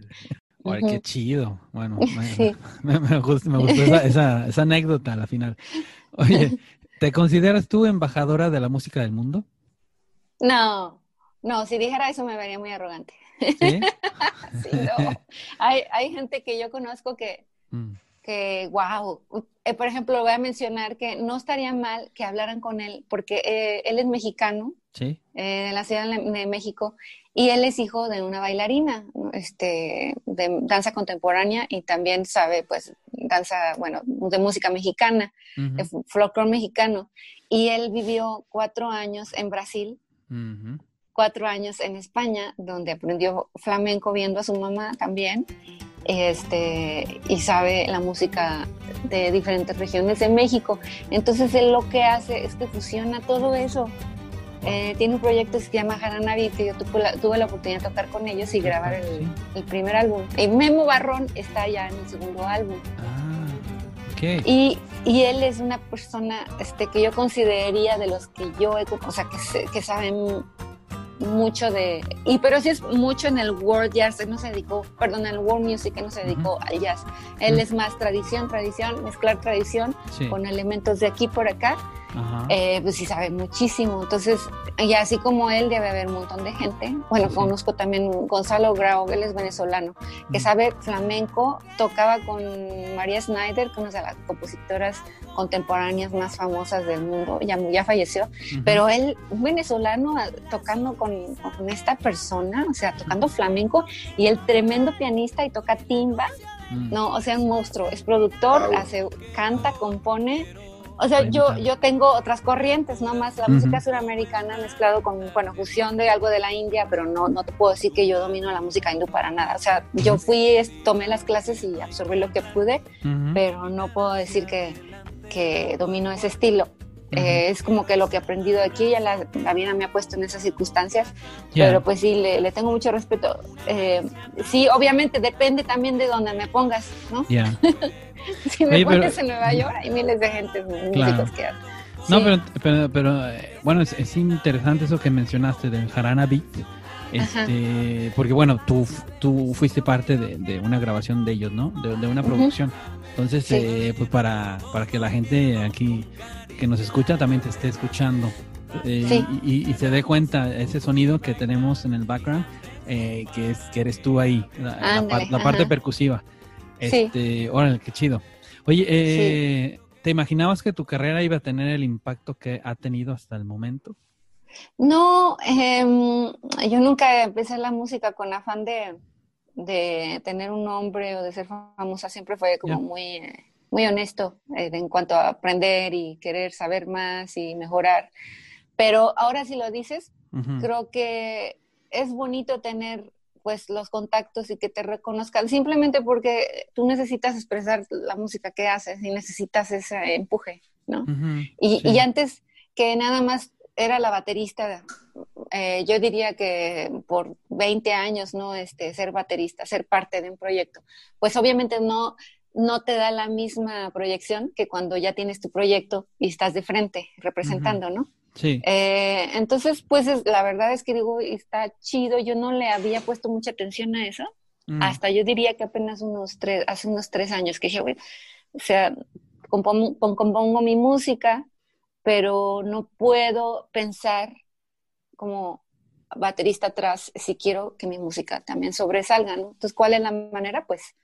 Ay, qué chido. Bueno, me, me, gustó, me gustó esa, esa, esa, anécdota a la final. Oye, ¿te consideras tú embajadora de la música del mundo? No, no, si dijera eso me vería muy arrogante. Sí, sí no. Hay, hay gente que yo conozco que, mm que, wow, eh, por ejemplo, voy a mencionar que no estaría mal que hablaran con él, porque eh, él es mexicano, ¿Sí? Eh, de la Ciudad de México, y él es hijo de una bailarina este, de danza contemporánea y también sabe, pues, danza, bueno, de música mexicana, de folclore mexicano. Y él vivió cuatro años en Brasil, cuatro años en España, donde aprendió flamenco viendo a su mamá también este, y sabe la música de diferentes regiones de México. Entonces él lo que hace es que fusiona todo eso. Eh, tiene un proyecto que se llama Jaranavi, que yo tuve la, tuve la, oportunidad de tocar con ellos y grabar el, el, primer álbum. Y Memo Barrón está ya en el segundo álbum. Ah, okay. y, y, él es una persona este, que yo consideraría de los que yo, o sea, que, que saben mucho de, y pero sí es mucho en el world jazz, él no se dedicó, perdón, en el world music, él no se dedicó al jazz. Él es más tradición, tradición, mezclar tradición con elementos de aquí por acá. Eh, pues sí sabe muchísimo. Entonces, y así como él, debe haber un montón de gente. Bueno, conozco también Gonzalo Grau, él es venezolano, que sabe flamenco, tocaba con María Snyder, que es una de las compositoras contemporáneas más famosas del mundo, ya, ya falleció, pero él, un venezolano, ah, tocando con, con, esta persona, o sea, tocando flamenco, y el tremendo pianista y toca timba, mm. no, o sea, un monstruo, es productor, hace, canta, compone, o sea, yo, yo tengo otras corrientes, no más la música suramericana mezclado con, bueno, fusión de algo de la India, pero no, no te puedo decir que yo domino la música hindú para nada. O sea, yo fui, tomé las clases y absorbí lo que pude, pero no puedo decir que, que domino ese estilo. Eh, es como que lo que he aprendido aquí, ya la, vida me ha puesto en esas circunstancias, pero pues sí, le, tengo mucho respeto. Eh, sí, obviamente depende también de dónde me pongas, ¿no? si me pones en Nueva York, hay miles de gente, músicos que hacen. No, pero, pero, eh, bueno, es, interesante eso que mencionaste del Jarana Beat. Este, porque bueno, tú, tú fuiste parte de, una grabación de ellos, ¿no? De, una producción. Entonces, pues para, para que la gente aquí que nos escucha también te esté escuchando. Eh, y, se dé cuenta ese sonido que tenemos en el background, eh, que es que eres tú ahí, la, parte percusiva. Este, órale, qué chido. Oye, eh, ¿te imaginabas que tu carrera iba a tener el impacto que ha tenido hasta el momento? No, em, yo nunca empecé la música con afán de, de tener un nombre o de ser famosa. Siempre fue como muy, eh, muy honesto eh, en cuanto a aprender y querer saber más y mejorar. Pero ahora si lo dices, creo que es bonito tener pues los contactos y que te reconozcan, simplemente porque tú necesitas expresar la música que haces y necesitas ese empuje, ¿no? y, y, antes que nada más era la baterista, eh, yo diría que por 20 años, ¿no? Este, ser baterista, ser parte de un proyecto, pues obviamente no, no te da la misma proyección que cuando ya tienes tu proyecto y estás de frente representando, ¿no? Sí. Eh, entonces, pues la verdad es que digo, está chido, yo no le había puesto mucha atención a eso, mm. hasta yo diría que apenas unos tres, hace unos tres años que dije, o sea, compongo, mi música, pero no puedo pensar como baterista atrás si quiero que mi música también sobresalga, ¿no? Entonces, ¿cuál es la manera? Pues,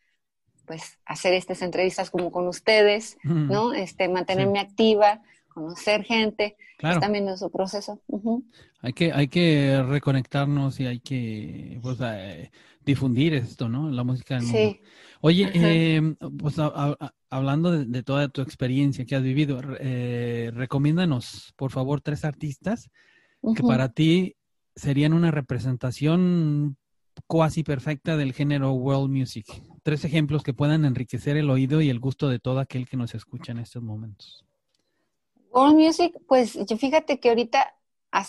pues hacer estas entrevistas como con ustedes, mm. ¿no? Este, mantenerme activa, conocer gente, claro. también es su proceso. Hay que, hay que reconectarnos y hay que pues, eh, difundir esto, ¿no? La música del mundo. Oye, eh, pues hablando de, toda tu experiencia que has vivido, eh, recomiéndanos, por favor, tres artistas que para ti serían una representación cuasi perfecta del género world music. Tres ejemplos que puedan enriquecer el oído y el gusto de todo aquel que nos escucha en estos momentos. World Music, pues yo fíjate que ahorita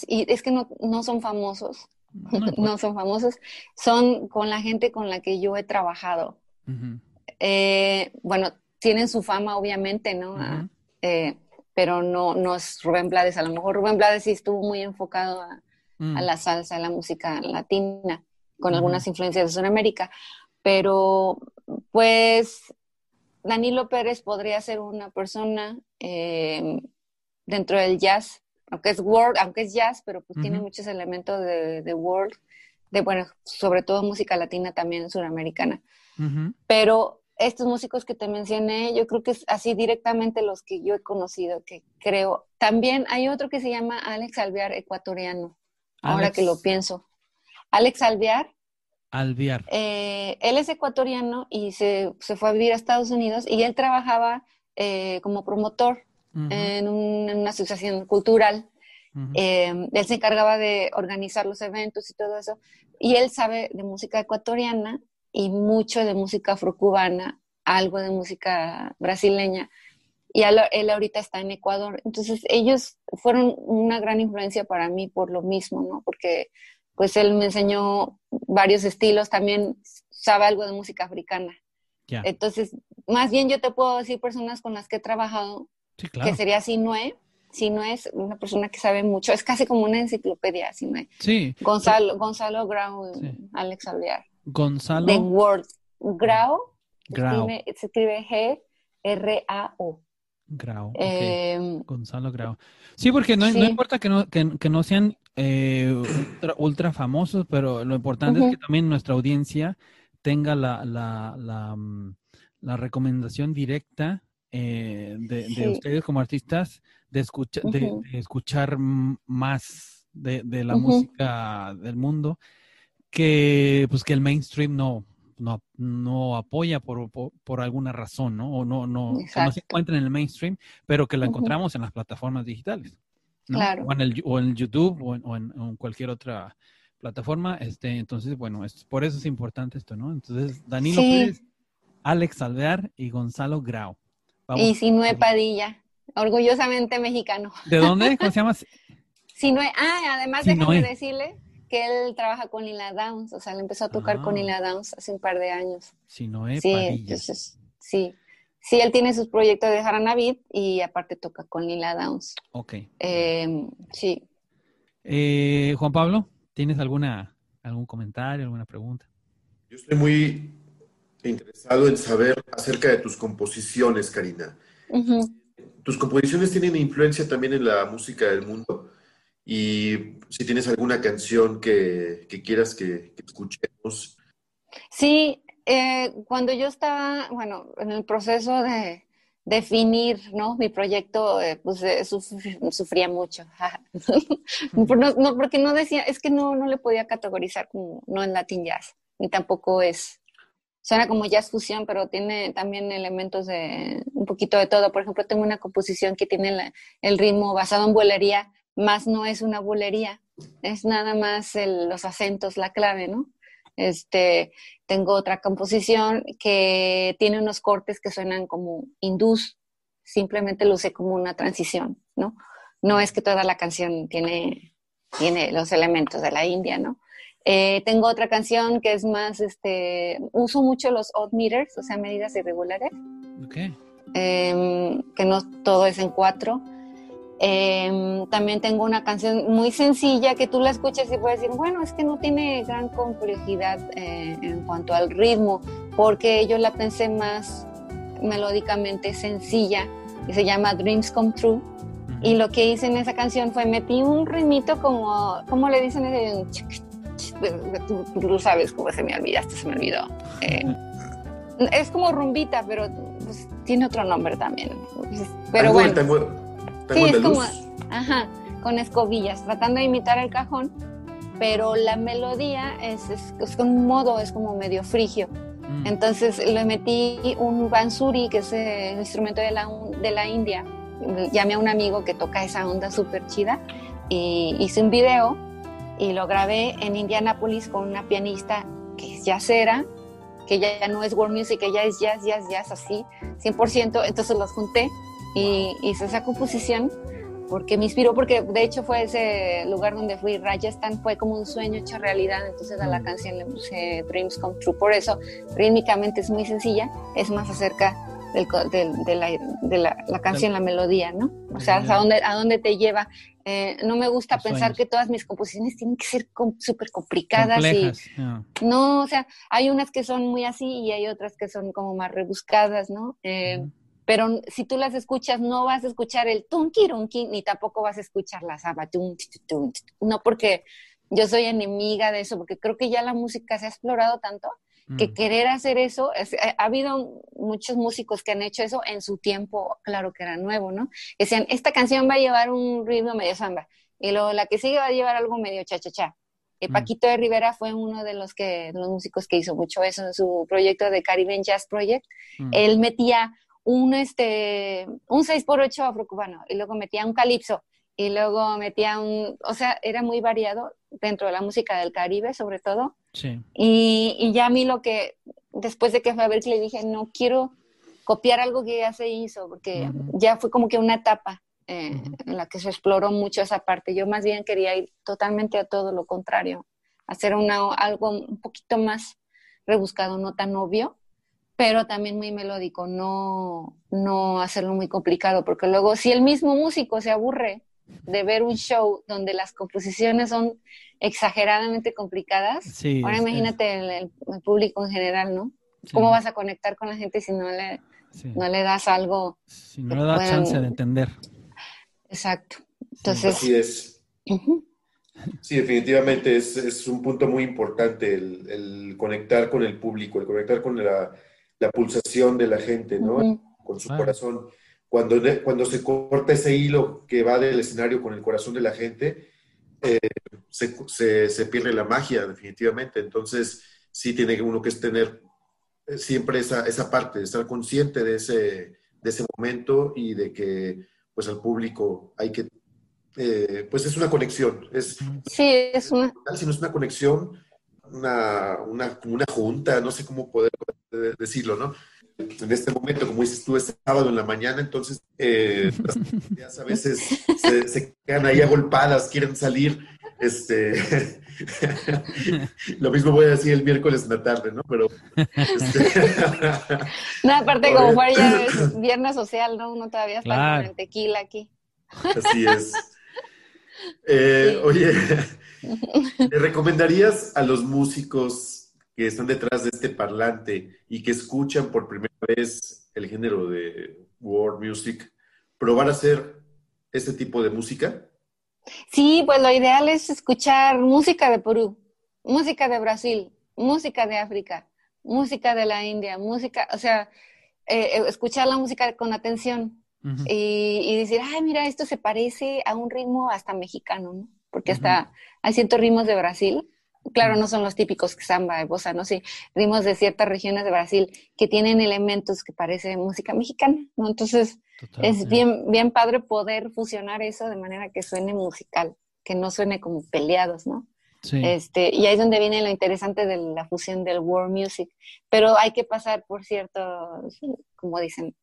es que no, no son famosos, no, son famosos, son con la gente con la que yo he trabajado. Eh, bueno, tienen su fama obviamente, ¿no? Ah, eh, pero no, no es Rubén Blades. A lo mejor Rubén Blades sí estuvo muy enfocado a, mm. la salsa, a la música latina, con algunas influencias de Sudamérica. Pero, pues, Danilo Pérez podría ser una persona eh, dentro del jazz, aunque es world, aunque es jazz, pero pues tiene muchos elementos de, de, world, de bueno, sobre todo música latina también suramericana. Pero estos músicos que te mencioné, yo creo que es así directamente los que yo he conocido, que creo. También hay otro que se llama Alex Alvear, ecuatoriano, ahora que lo pienso. Alex Alvear. Alvear. Eh, él es ecuatoriano y se, se, fue a vivir a Estados Unidos y él trabajaba eh, como promotor en, una asociación cultural. Eh, él se encargaba de organizar los eventos y todo eso. Y él sabe de música ecuatoriana y mucho de música afrocubana, algo de música brasileña. Y él ahorita está en Ecuador. Entonces ellos fueron una gran influencia para mí por lo mismo, ¿no? Porque pues él me enseñó varios estilos, también sabe algo de música africana. Entonces, más bien yo te puedo decir personas con las que he trabajado que sería Sinue. Sinue es una persona que sabe mucho, es casi como una enciclopedia, Sinue. Sí. Gonzalo, Gonzalo Grau, Alex Alvear. Gonzalo. De Word. Grau. Grau. Se escribe G-R-A-O. Grau. Em, Gonzalo Grau. Sí, porque no, importa que no, que, no sean eh, ultra, famosos, pero lo importante es que también nuestra audiencia tenga la, la, la, mm, la recomendación directa eh, de, ustedes como artistas de, escucha, de, escuchar más de, la música del mundo que pues que el mainstream no, no, no apoya por, por, alguna razón, ¿no? O no, no, no se encuentra en el mainstream, pero que la encontramos en las plataformas digitales. Claro. O en el, o en YouTube o en, cualquier otra plataforma. Este, entonces, bueno, es, por eso es importante esto, ¿no? Entonces, Danilo Pérez, Alex Alvear y Gonzalo Grau y Sinue Padilla, orgullosamente mexicano. ¿De dónde? ¿Cómo se llama? Sinue, ah, además déjame decirle que él trabaja con Lila Downs, o sea, le empezó a tocar con ah. Lila Downs hace un par de años. Sinue sí, Padilla. Entonces, sí, sí, él tiene sus proyectos de Jaranavid y aparte toca con Lila Downs. Ok. Em, sí. Eh, Juan Pablo, ¿tienes alguna, algún comentario, alguna pregunta? Yo estoy muy interesado en saber acerca de tus composiciones, Karina. ¿Tus composiciones tienen influencia también en la música del mundo? Y si tienes alguna canción que, quieras que, escuchemos. Sí, eh, cuando yo estaba, bueno, en el proceso de definir, ¿no? Mi proyecto, eh, pues eh, sufría mucho. no, porque no decía, es que no, no le podía categorizar como no en Latin Jazz. ni tampoco es, suena como jazz fusión, pero tiene también elementos de un poquito de todo. Por ejemplo, tengo una composición que tiene el ritmo basado en bulería, más no es una bulería, es nada más los acentos, la clave, ¿no? Este, tengo otra composición que tiene unos cortes que suenan como hindús, simplemente lo usé como una transición, ¿no? No es que toda la canción tiene, tiene los elementos de la India, ¿no? Eh, tengo otra canción que es más, este, uso mucho los odd meters, o sea, medidas irregulares. Okay. Em, que no todo es en cuatro. Em, también tengo una canción muy sencilla que tú la escuchas y puedes decir, bueno, es que no tiene gran complejidad eh, en cuanto al ritmo, porque yo la pensé más melódicamente sencilla y se llama Dreams Come True. Y lo que hice en esa canción fue metí un ritmito como, ¿cómo le dicen? Tú, tú sabes cómo se me olvidaste, se me olvidó. Eh, es como rumbita, pero pues, tiene otro nombre también. Pero bueno. Sí, es como, ajá, con escobillas, tratando de imitar el cajón, pero la melodía es, es, es con un modo, es como medio frigio. Mm. Entonces le metí un bansuri, que es el instrumento de la, de la India. Llamé a un amigo que toca esa onda súper chida y hice un video y lo grabé en Indianapolis con una pianista que es jazzera, que ya no es world music, que ya es jazz, jazz, jazz, así, 100%. Entonces los junté y hice esa composición porque me inspiró, porque de hecho fue ese lugar donde fui, Rajasthan, fue como un sueño hecho realidad, entonces a la canción le puse Dreams Come True, por eso rítmicamente es muy sencilla, es más acerca del, de, la, de la, canción, la melodía, ¿no? O sea, a dónde, a dónde te lleva. Eh, no me gusta pensar que todas mis composiciones tienen que ser súper complicadas. y, No, o sea, hay unas que son muy así y hay otras que son como más rebuscadas, ¿no? Eh, pero si tú las escuchas no vas a escuchar el tunkirunki ni tampoco vas a escuchar la samba, no porque yo soy enemiga de eso, porque creo que ya la música se ha explorado tanto que mm. querer hacer eso, eh, ha habido muchos músicos que han hecho eso en su tiempo, claro que era nuevo, ¿no? Decían, esta canción va a llevar un ritmo medio samba, y luego la que sigue va a llevar algo medio cha-cha-cha. Mm. Paquito de Rivera fue uno de los, que, los músicos que hizo mucho eso en su proyecto de Caribbean Jazz Project. Mm. Él metía un, este, un 6x8 afrocubano y luego metía un calipso y luego metía un, o sea, era muy variado dentro de la música del Caribe sobre todo. Sí. Y, y ya a mí lo que, después de que fue a ver, le dije, no quiero copiar algo que ya se hizo, porque ya fue como que una etapa eh, en la que se exploró mucho esa parte. Yo más bien quería ir totalmente a todo lo contrario, hacer una, algo un poquito más rebuscado, no tan obvio, pero también muy melódico, no, no hacerlo muy complicado, porque luego si el mismo músico se aburre de ver un show donde las composiciones son exageradamente complicadas, ahora imagínate el, público en general, ¿no? ¿Cómo vas a conectar con la gente si no le, no le das algo? Si no le das chance de entender. Exacto. Entonces, Así es. Sí, definitivamente es, es, un punto muy importante el, el, conectar con el público, el conectar con la, la pulsación de la gente, ¿no? Con su corazón. Cuando, cuando se corta ese hilo que va del escenario con el corazón de la gente, eh, se, se, pierde la magia, definitivamente. Entonces, sí tiene uno que tener eh, siempre esa, esa parte, estar consciente de ese, de ese momento y de que, pues, al público hay que, eh, pues, es una conexión. Es, sí, es una... Si no es una conexión, una, una, una junta, no sé cómo poder decirlo, ¿no? En este momento, como dices tú, es sábado en la mañana, entonces eh, las a veces se, quedan ahí agolpadas, quieren salir. Este, lo mismo voy a decir el miércoles en la tarde, ¿no? Pero. Este, no, aparte, como fue ya es viernes social, ¿no? Uno todavía está con el tequila aquí. Así es. Eh, oye, ¿le recomendarías a los músicos que están detrás de este parlante y que escuchan por primera vez el género de world music probar a hacer este tipo de música? Sí, pues lo ideal es escuchar música de Perú, música de Brasil, música de África, música de la India, música, o sea, eh, eh, escuchar la música con atención y, y, decir, ay, mira, esto se parece a un ritmo hasta mexicano, ¿no? porque hasta hay ciertos ritmos de Brasil Claro, no son los típicos samba, bossa, no sí, ritmos de ciertas regiones de Brasil que tienen elementos que parece música mexicana, ¿no? Entonces, es bien, bien padre poder fusionar eso de manera que suene musical, que no suene como peleados, ¿no? Sí. Este, y ahí es donde viene lo interesante de la fusión del world music. Pero hay que pasar por cierto, como dicen,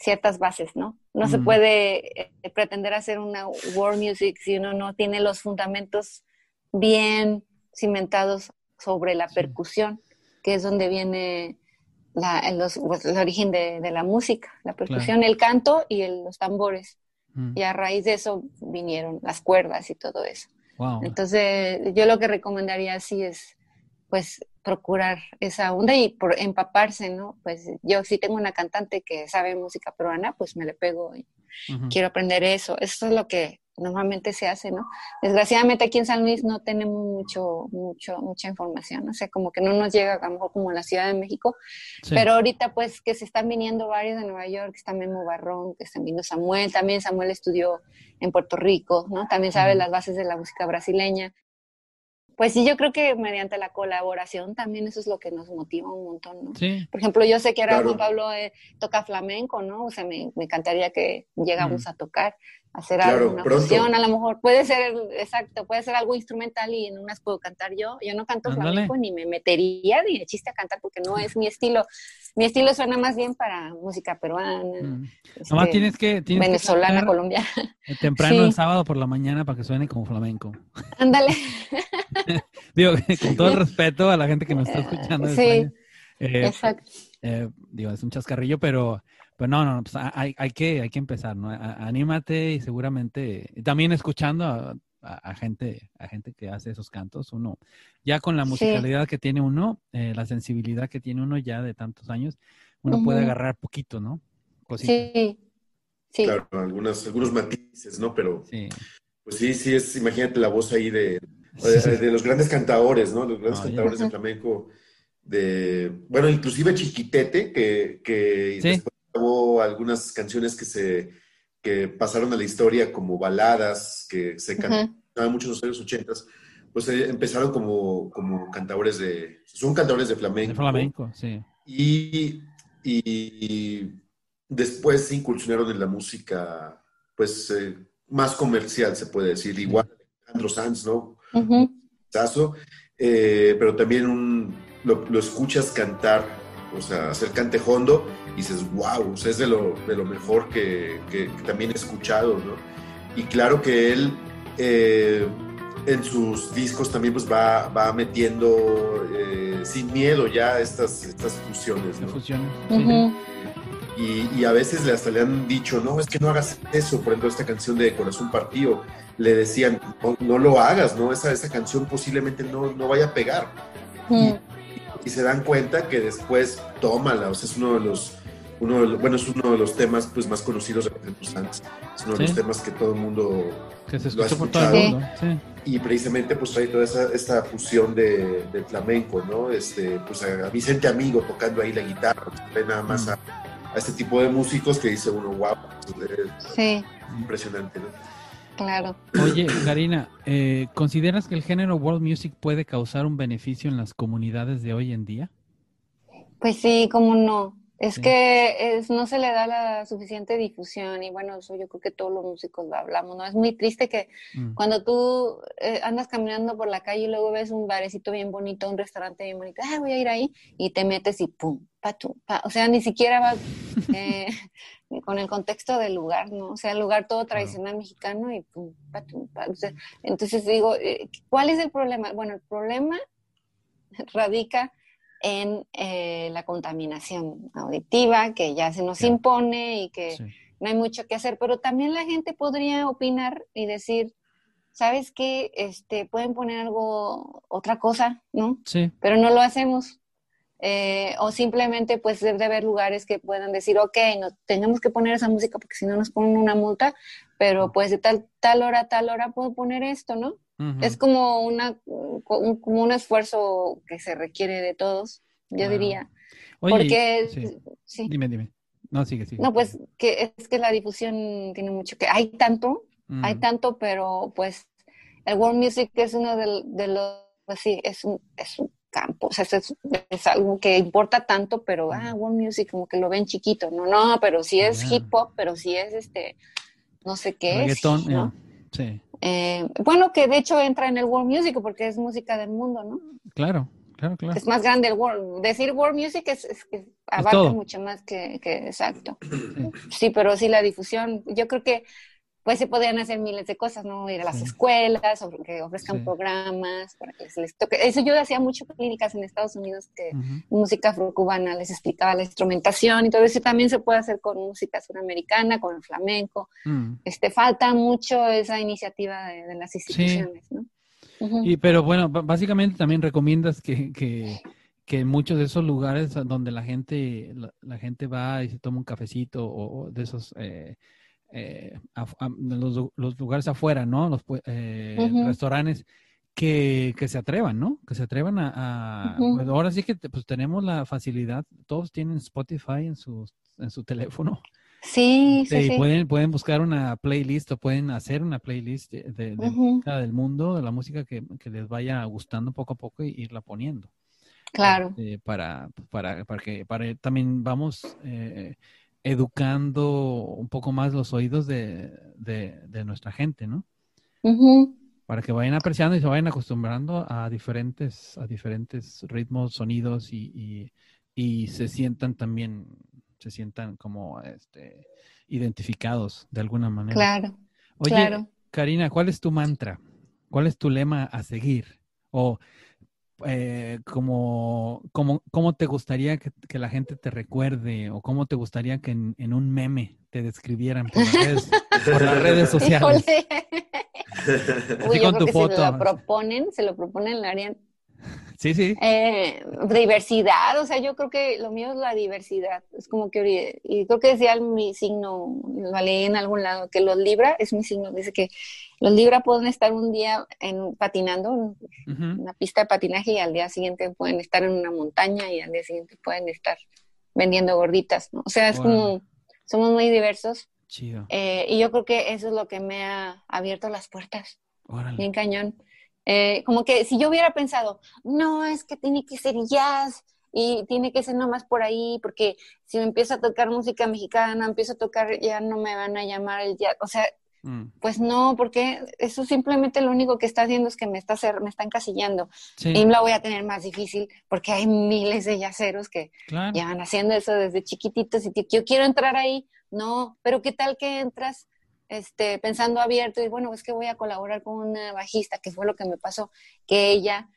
ciertas bases, ¿no? No se puede eh, pretender hacer una world music si uno no tiene los fundamentos bien cimentados sobre la percusión, que es donde viene la, pues, el origen de, la música, la percusión, el canto y los tambores. Y a raíz de eso vinieron las cuerdas y todo eso. Entonces, yo lo que recomendaría así es, pues, procurar esa onda y por empaparse, ¿no? Pues yo sí tengo una cantante que sabe música peruana, pues me le pego y quiero aprender eso. Eso es lo que normalmente se hace, ¿no? Desgraciadamente aquí en San Luis no tenemos mucho, mucho, mucha información, o sea, como que no nos llega a lo mejor como en la Ciudad de México, pero ahorita pues que se están viniendo varios de Nueva York, está Memo Barrón, que están viniendo Samuel, también Samuel estudió en Puerto Rico, ¿no? También sabe las bases de la música brasileña. Pues sí, yo creo que mediante la colaboración también eso es lo que nos motiva un montón, ¿no? Sí. Por ejemplo, yo sé que ahora Juan Pablo eh, toca flamenco, ¿no? O sea, me, me encantaría que llegamos a tocar hacer algo, una fusión, a lo mejor puede ser, exacto, puede ser algo instrumental y en unas puedo cantar yo. Yo no canto flamenco ni me metería ni de chiste a cantar porque no es mi estilo. Mi estilo suena más bien para música peruana. Mm. Este, tienes que venezolana, colombiana. Temprano el sábado por la mañana para que suene como flamenco. Ándale. digo, con todo el respeto a la gente que nos está escuchando. sí, eh, exacto. Eh, digo, es un chascarrillo, pero pues no, no, pues hay, hay, que, hay que empezar, ¿no? anímate y seguramente, también escuchando a, gente, a gente que hace esos cantos, uno, ya con la musicalidad que tiene uno, eh, la sensibilidad que tiene uno ya de tantos años, uno puede agarrar poquito, ¿no? Sí, sí. Claro, algunas, algunos matices, ¿no? Pero, sí. pues sí, sí, es, imagínate la voz ahí de, de, los grandes cantadores, ¿no? Los grandes cantadores de flamenco, de, bueno, inclusive Chiquitete, que, que después Hubo algunas canciones que se que pasaron a la historia como baladas, que se cantaban mucho en los años 80, pues eh, empezaron como, como cantadores de... Son cantadores de flamenco. De flamenco, sí. Y, y después se incursionaron en la música, pues, eh, más comercial, se puede decir. Igual Alejandro Sanz, ¿no? Eh, pero también un, lo, lo escuchas cantar o sea, hacer cantejondo y dices, wow, o sea, es de lo, de lo mejor que, que, también he escuchado, ¿no? Y claro que él eh, en sus discos también pues va, va metiendo eh, sin miedo ya estas, estas fusiones, ¿no? Fusiones, y, y, a veces hasta le han dicho, no, es que no hagas eso, por ejemplo, esta canción de Corazón Partido, le decían, no, lo hagas, ¿no? Esa, esa canción posiblemente no, no vaya a pegar y se dan cuenta que después tómala, o sea, es uno de los, uno de bueno, es uno de los temas pues más conocidos de Pedro Sanz, es uno de los temas que todo el mundo lo ha escuchado, y precisamente pues trae toda esa, esta fusión de, flamenco, ¿no? Este, pues a, Vicente Amigo tocando ahí la guitarra, ve nada más mm. a, a, este tipo de músicos que dice uno, wow, sí. impresionante, ¿no? Claro. Oye, Karina, eh, ¿consideras que el género world music puede causar un beneficio en las comunidades de hoy en día? Pues sí, cómo no. Es que es, no se le da la suficiente difusión y bueno, eso yo creo que todos los músicos lo hablamos, ¿no? Es muy triste que mm. cuando tú eh, andas caminando por la calle y luego ves un barecito bien bonito, un restaurante bien bonito, ah, voy a ir ahí y te metes y pum, pa, pa. o sea, ni siquiera vas eh, con el contexto del lugar, ¿no? O sea, el lugar todo tradicional mexicano y pum, pa, pa. O sea, entonces digo, eh, ¿cuál es el problema? Bueno, el problema radica en eh, la contaminación auditiva que ya se nos impone y que no hay mucho que hacer, pero también la gente podría opinar y decir, ¿sabes qué? Este, pueden poner algo, otra cosa, ¿no? Sí. Pero no lo hacemos. Eh, o simplemente pues debe haber lugares que puedan decir, ok, no, tenemos que poner esa música porque si no nos ponen una multa, pero pues de tal, tal hora tal hora puedo poner esto, ¿no? Es como, una, un, como un esfuerzo que se requiere de todos, yo diría. porque, sí. Dime, dime. No, sigue, sigue. No, pues que es que la difusión tiene mucho que... Hay tanto, hay tanto, pero pues el world music es uno de, los pues sí, es un, es un campo, o sea, es, es algo que importa tanto, pero, ah, world music, como que lo ven chiquito, no, no, pero sí es hip hop, pero sí es este, no sé qué es. Sí, Eh, bueno, que de hecho entra en el world music porque es música del mundo, ¿no? claro, claro, claro. Es más grande el world. Decir world music es, es que abarca mucho más que, que exacto. Sí, pero sí la difusión. Yo creo que pues se podrían hacer miles de cosas, ¿no? Ir a las Sí. escuelas, o que ofrezcan Sí. programas para que se les toque. Eso yo hacía mucho clínicas en Estados Unidos que Ujú. música afrocubana les explicaba la instrumentación y todo eso también se puede hacer con música suramericana, con el flamenco. Mm. Este, falta mucho esa iniciativa de, de las instituciones, ¿no? Y, pero bueno, básicamente también recomiendas que, que, que en muchos de esos lugares donde la gente, la, la gente va y se toma un cafecito o, o de esos eh, eh, los, los lugares afuera, ¿no? Los Ujú. restaurantes, que, que se atrevan, ¿no? Que se atrevan a... pues ahora sí que te- pues tenemos la facilidad, todos tienen Spotify en su, en su teléfono. Sí, Sí, sí, sí. pueden, pueden buscar una playlist o pueden hacer una playlist de, de- de Ujú, música del mundo, de la música que, que les vaya gustando poco a poco y irla poniendo. Claro. Este, para, para, para que para también vamos eh, educando un poco más los oídos de, de, de nuestra gente, ¿no? Para que vayan apreciando y se vayan acostumbrando a diferentes, a diferentes ritmos, sonidos y, y, y se sientan también, se sientan como este, identificados de alguna manera. Claro, Oye, claro. Karina, ¿cuál es tu mantra? ¿Cuál es tu lema a seguir? O eh, como, como, ¿cómo te gustaría que, que la gente te recuerde? ¿O cómo te gustaría que en, en un meme te describieran por las redes, por las redes sociales? Uy, yo con creo tu que foto. si lo proponen, se lo proponen, la harían. Sí, sí. Eh, diversidad, o sea, yo creo que lo mío es la diversidad. Es como que, y creo que decía mi signo, lo leí en algún lado, que los Libra es mi signo. Dice que los Libra pueden estar un día en, patinando en una pista de patinaje y al día siguiente pueden estar en una montaña y al día siguiente pueden estar vendiendo gorditas, ¿no? O sea, es como, somos muy diversos. Chido. Eh, y yo creo que eso es lo que me ha abierto las puertas, Órale. bien cañón. Eh, como que si yo hubiera pensado, no, es que tiene que ser jazz y tiene que ser nomás por ahí, porque si me empiezo a tocar música mexicana, empiezo a tocar, ya no me van a llamar el jazz. O sea, Mm, pues no, porque eso simplemente lo único que está haciendo es que me está, me está encasillando Sí, y la voy a tener más difícil porque hay miles de yaceros que claro. llevan haciendo eso desde chiquititos y yo quiero entrar ahí, no, pero qué tal que entras este, pensando abierto y bueno, es que voy a colaborar con una bajista, que fue lo que me pasó, que ella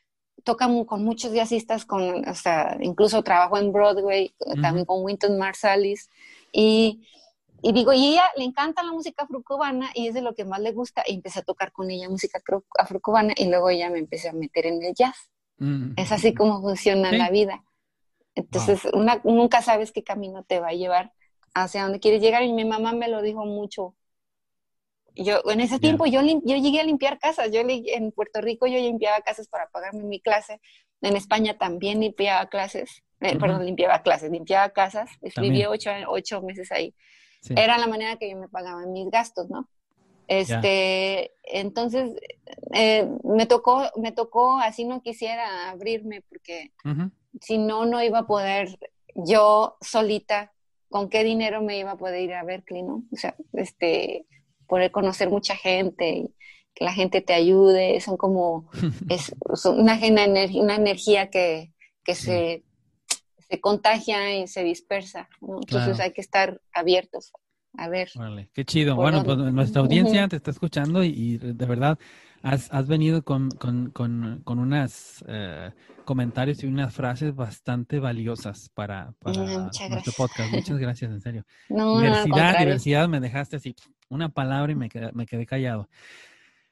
toca con muchos jazzistas, con, o sea, incluso trabajó en Broadway, eh, también con Wynton Marsalis, y, y digo, y ella le encanta la música afrocubana y es de lo que más le gusta, y empecé a tocar con ella música afrocubana y luego ella me empecé a meter en el jazz. Mm, Es así como funciona Sí. la vida. Entonces, una, nunca sabes qué camino te va a llevar hacia donde quieres llegar. Y mi mamá me lo dijo mucho. Yo, en ese tiempo, yo, yo llegué a limpiar casas. Yo en Puerto Rico yo limpiaba casas para pagarme mi clase. En España también limpiaba clases. eh. Perdón, limpiaba clases, limpiaba casas. Viví ocho, ocho meses ahí sí. era la manera que yo me pagaba mis gastos, ¿no? Este, entonces eh, me tocó, me tocó, así no quisiera abrirme, porque si no, no iba a poder yo solita, con qué dinero me iba a poder ir a Berkeley, ¿no? O sea, este, poder conocer mucha gente y que la gente te ayude, son como, es son una, una energía que, que Sí. se, se contagia y se dispersa, ¿no? Entonces Claro. hay que estar abiertos a ver. Qué chido. Bueno, pues nuestra audiencia te está escuchando y, y de verdad has, has venido con, con, con, con unas eh, comentarios y unas frases bastante valiosas para, para nuestro podcast. Muchas gracias, en serio. No, no, diversidad, contrario. diversidad, me dejaste así una palabra y me quedé, me quedé callado.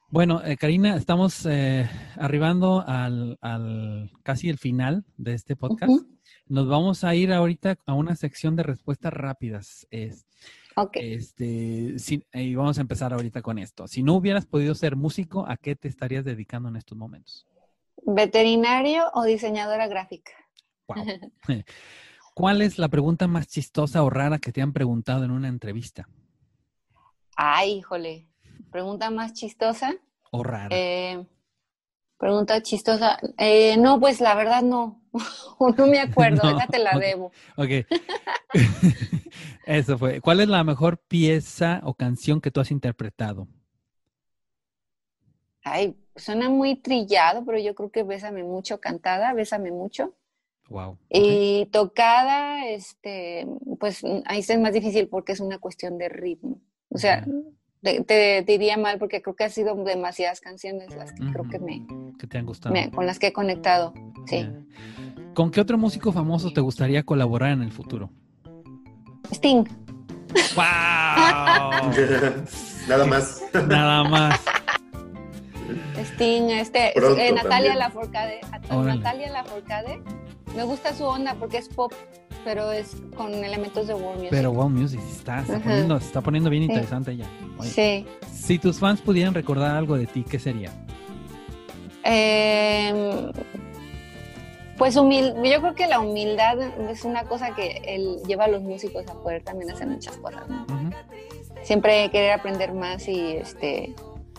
Bueno, eh, Karina, estamos eh, arribando al, al casi el final de este podcast. Nos vamos a ir ahorita a una sección de respuestas rápidas. Es- Ok. este, si- y vamos a empezar ahorita con esto. Si no hubieras podido ser músico, ¿a qué te estarías dedicando en estos momentos? ¿Veterinario o diseñadora gráfica? Wow. ¿Cuál es la pregunta más chistosa o rara que te han preguntado en una entrevista? Ay, híjole. Pregunta más chistosa. O rara. Eh, Pregunta chistosa. Eh, no, pues la verdad no. no me acuerdo, No, déjate la debo. Ok. Eso fue. ¿Cuál es la mejor pieza o canción que tú has interpretado? Ay, suena muy trillado, pero yo creo que Bésame mucho cantada, Bésame mucho. Wow. Y tocada, este, pues ahí es más difícil porque es una cuestión de ritmo. O sea, te, te diría mal porque creo que ha sido demasiadas canciones las que creo que me, que te han gustado. me- con las que he conectado. Sí. ¿Con qué otro músico famoso te gustaría colaborar en el futuro? Sting. ¡Wow! Nada más. Nada más. Sting, este, Pronto eh, Natalia Órale. Natalia Lafourcade, me gusta su onda porque es pop, pero es con elementos de world music. Pero Wow Music está, está poniendo, está poniendo bien Sí. interesante ya. Oye, Sí. Si tus fans pudieran recordar algo de ti, ¿qué sería? Eh, pues humil yo creo que la humildad es una cosa que él lleva a los músicos a poder también hacer muchas cosas. ¿no? Ujú. Siempre querer aprender más y este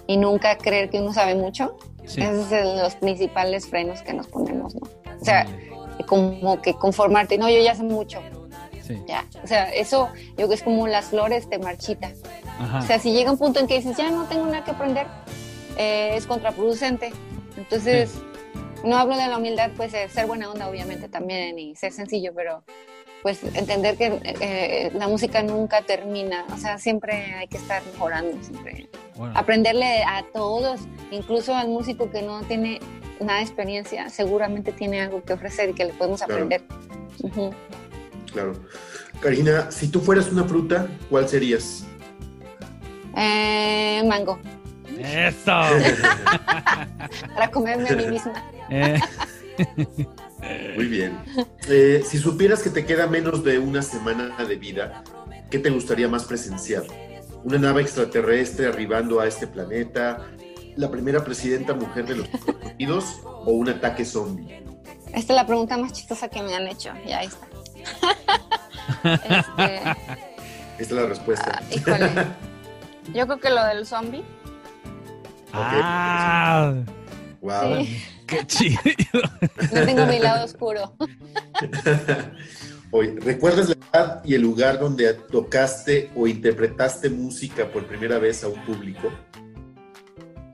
y nunca creer que uno sabe mucho. Sí. Esos son los principales frenos que nos ponemos, ¿no? O sea. Como que conformarte, no, yo ya sé mucho, Sí. ya. O sea, eso yo creo que es como las flores te marchita. Ajá. O sea, si llega un punto en que dices, ya no tengo nada que aprender, eh, es contraproducente. Entonces, no hablo de la humildad, pues de ser buena onda, obviamente, también, y ser sencillo, pero pues entender que eh, la música nunca termina. O sea, siempre hay que estar mejorando, siempre. Aprenderle a todos, incluso al músico que no tiene nada de experiencia, seguramente tiene algo que ofrecer y que le podemos Claro. aprender. Claro. Karina, si tú fueras una fruta, ¿cuál serías? Eh, mango, Eso. para comerme a mí misma. Eh, Muy bien. Eh, si supieras que te queda menos de una semana de vida, ¿qué te gustaría más presenciar? ¿Una nave extraterrestre arribando a este planeta? ¿La primera presidenta mujer de los Estados Unidos? ¿O un ataque zombie? Esta es la pregunta más chistosa que me han hecho. Ya ahí está. Este, Esta es la respuesta. ah, híjole. Yo creo que lo del zombie. ah, Wow. Sí. Qué chido. No tengo mi lado oscuro. Oye, ¿recuerdas la edad y el lugar donde tocaste o interpretaste música por primera vez a un público?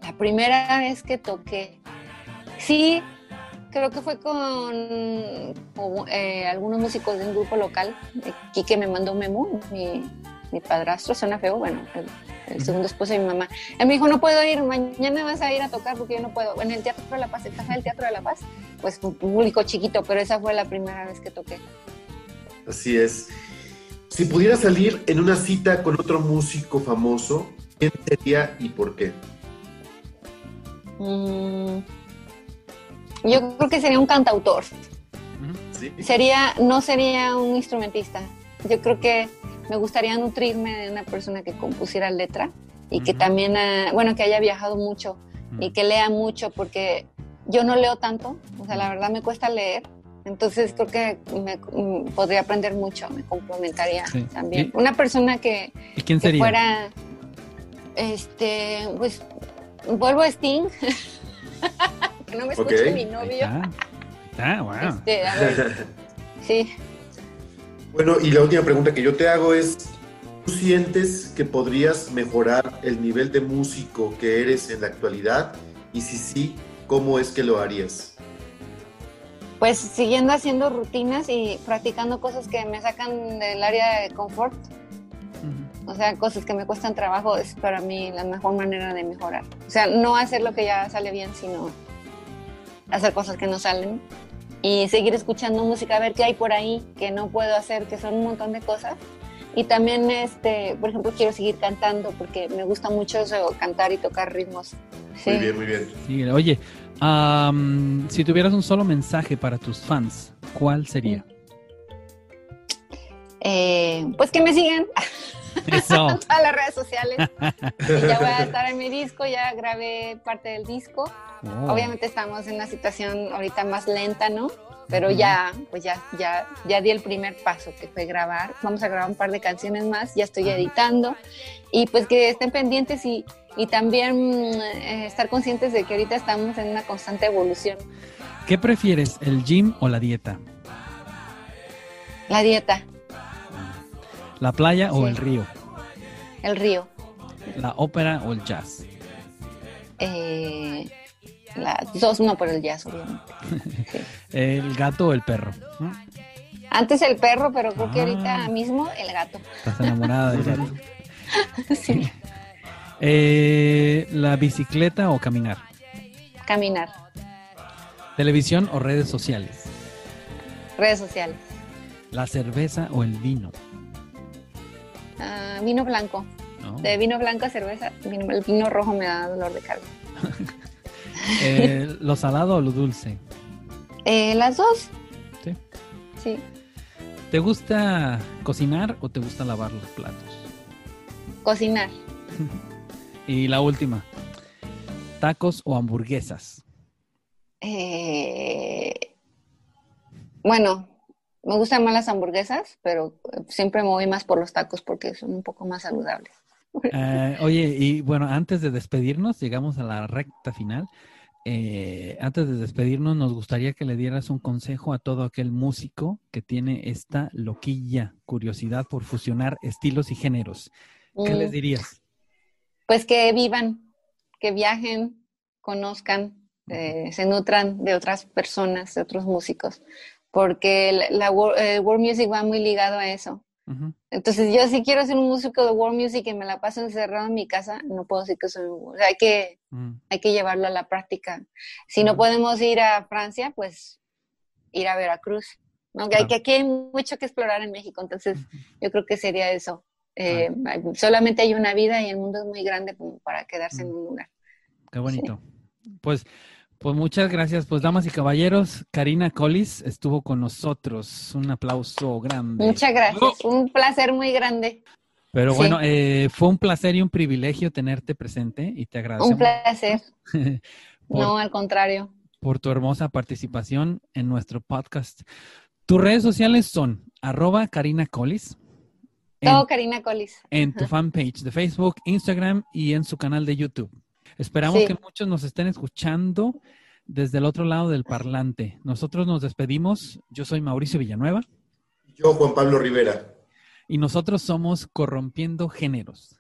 La primera vez que toqué. Sí, creo que fue con, con, eh, algunos músicos de un grupo local. Quique me mandó un memo, mi, mi padrastro, suena feo, bueno, el, segundo esposo de mi mamá. Él me dijo, no puedo ir, mañana vas a ir a tocar porque yo no puedo. En el Teatro de la Paz, el Café del Teatro de la Paz, pues un público chiquito, pero esa fue la primera vez que toqué. Así es. Si pudieras salir en una cita con otro músico famoso, ¿quién sería y por qué? Mm, yo creo que sería un cantautor. ¿Sí? Sería, no sería un instrumentista. Yo creo que me gustaría nutrirme de una persona que compusiera letra y que también, ah, bueno, que haya viajado mucho y que lea mucho, porque yo no leo tanto, o sea, la verdad me cuesta leer. Entonces creo que me, mm, podría aprender mucho, me complementaría Sí. también. Y- Una persona que, ¿Y quién que sería? fuera, este, pues, vuelvo a Sting, que no me escuche mi novio. está, wow. Este, a ver, sí. Bueno, y la última pregunta que yo te hago es, ¿tú sientes que podrías mejorar el nivel de músico que eres en la actualidad? Y si sí, ¿cómo es que lo harías? Pues siguiendo haciendo rutinas y practicando cosas que me sacan del área de confort, o sea, cosas que me cuestan trabajo, es para mí la mejor manera de mejorar. O sea, no hacer lo que ya sale bien, sino hacer cosas que no salen y seguir escuchando música, a ver qué hay por ahí que no puedo hacer, que son un montón de cosas. Y también, este, por ejemplo, quiero seguir cantando porque me gusta mucho eso, cantar y tocar ritmos. Sí. Muy bien, muy bien. Sí, oye, am, si tuvieras un solo mensaje para tus fans, ¿cuál sería? Eh, pues que me sigan. Eso. en todas las redes sociales. Y ya voy a estar en mi disco, ya grabé parte del disco. Oh. Obviamente estamos en una situación ahorita más lenta, ¿no? Pero ya, pues ya, ya, ya di el primer paso, que fue grabar. Vamos a grabar un par de canciones más, ya estoy editando. Y pues que estén pendientes y, y también eh, estar conscientes de que ahorita estamos en una constante evolución. ¿Qué prefieres, el gym o la dieta? La dieta. ¿La playa o el río? El río. ¿La ópera o el jazz? Eh, las dos, no por el jazz, obviamente. Sí. ¿El gato o el perro? Antes el perro, pero creo que Ah. ahorita mismo el gato. Estás enamorada del gato. Sí. Eh, ¿La bicicleta o caminar? Caminar. ¿Televisión o redes sociales? Redes sociales. ¿La cerveza o el vino? Ah, vino blanco. ¿No? De vino blanco a cerveza, el vino rojo me da dolor de cabeza. Eh, ¿Lo salado o lo dulce? Eh, las dos. Sí. Sí. ¿Te gusta cocinar o te gusta lavar los platos? Cocinar. Y la última, ¿tacos o hamburguesas? Eh, bueno, me gustan más las hamburguesas, pero siempre me voy más por los tacos porque son un poco más saludables. Eh, oye, y bueno, antes de despedirnos, llegamos a la recta final. Eh, antes de despedirnos, nos gustaría que le dieras un consejo a todo aquel músico que tiene esta loquilla curiosidad por fusionar estilos y géneros. ¿Qué Mm, les dirías? Pues que vivan, que viajen, conozcan, eh, se nutran de otras personas, de otros músicos, porque la, eh, world music va muy ligado a eso. Ujú. Entonces, yo si quiero ser un músico de world music y me la paso encerrado en mi casa, no puedo decir que soy un- o sea, hay que Mm, hay que llevarlo a la práctica. Si no Ujú. podemos ir a Francia, pues ir a Veracruz. ¿no? Que hay Claro. que aquí hay mucho que explorar en México, entonces yo creo que sería eso. Eh, solamente hay una vida y el mundo es muy grande como para quedarse en un lugar. Qué bonito. Pues, pues muchas gracias. Pues, damas y caballeros, Karina Collis estuvo con nosotros. Un aplauso grande. Muchas gracias, un placer muy grande, Pero Sí. bueno, eh, fue un placer y un privilegio tenerte presente y te agradecemos un placer. por, No, al contrario. por tu hermosa participación en nuestro podcast. Tus redes sociales son arroba Karina Collis Todo Karina Collis. en tu fanpage de Facebook, Instagram y en su canal de YouTube. Esperamos Sí. que muchos nos estén escuchando desde el otro lado del parlante. Nosotros nos despedimos. Yo soy Mauricio Villanueva Yo, Juan Pablo Rivera. y nosotros somos Corrompiendo Géneros.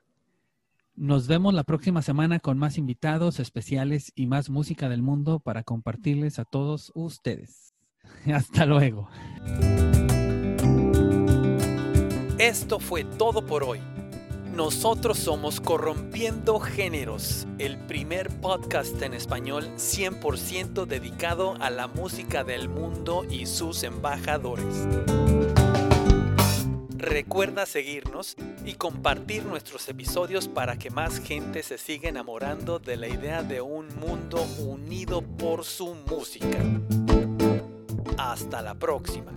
Nos vemos la próxima semana con más invitados especiales y más música del mundo para compartirles a todos ustedes. Hasta luego. Esto fue todo por hoy. Nosotros somos Corrompiendo Géneros, el primer podcast en español 100% dedicado a la música del mundo y sus embajadores. Recuerda seguirnos y compartir nuestros episodios para que más gente se siga enamorando de la idea de un mundo unido por su música. Hasta la próxima.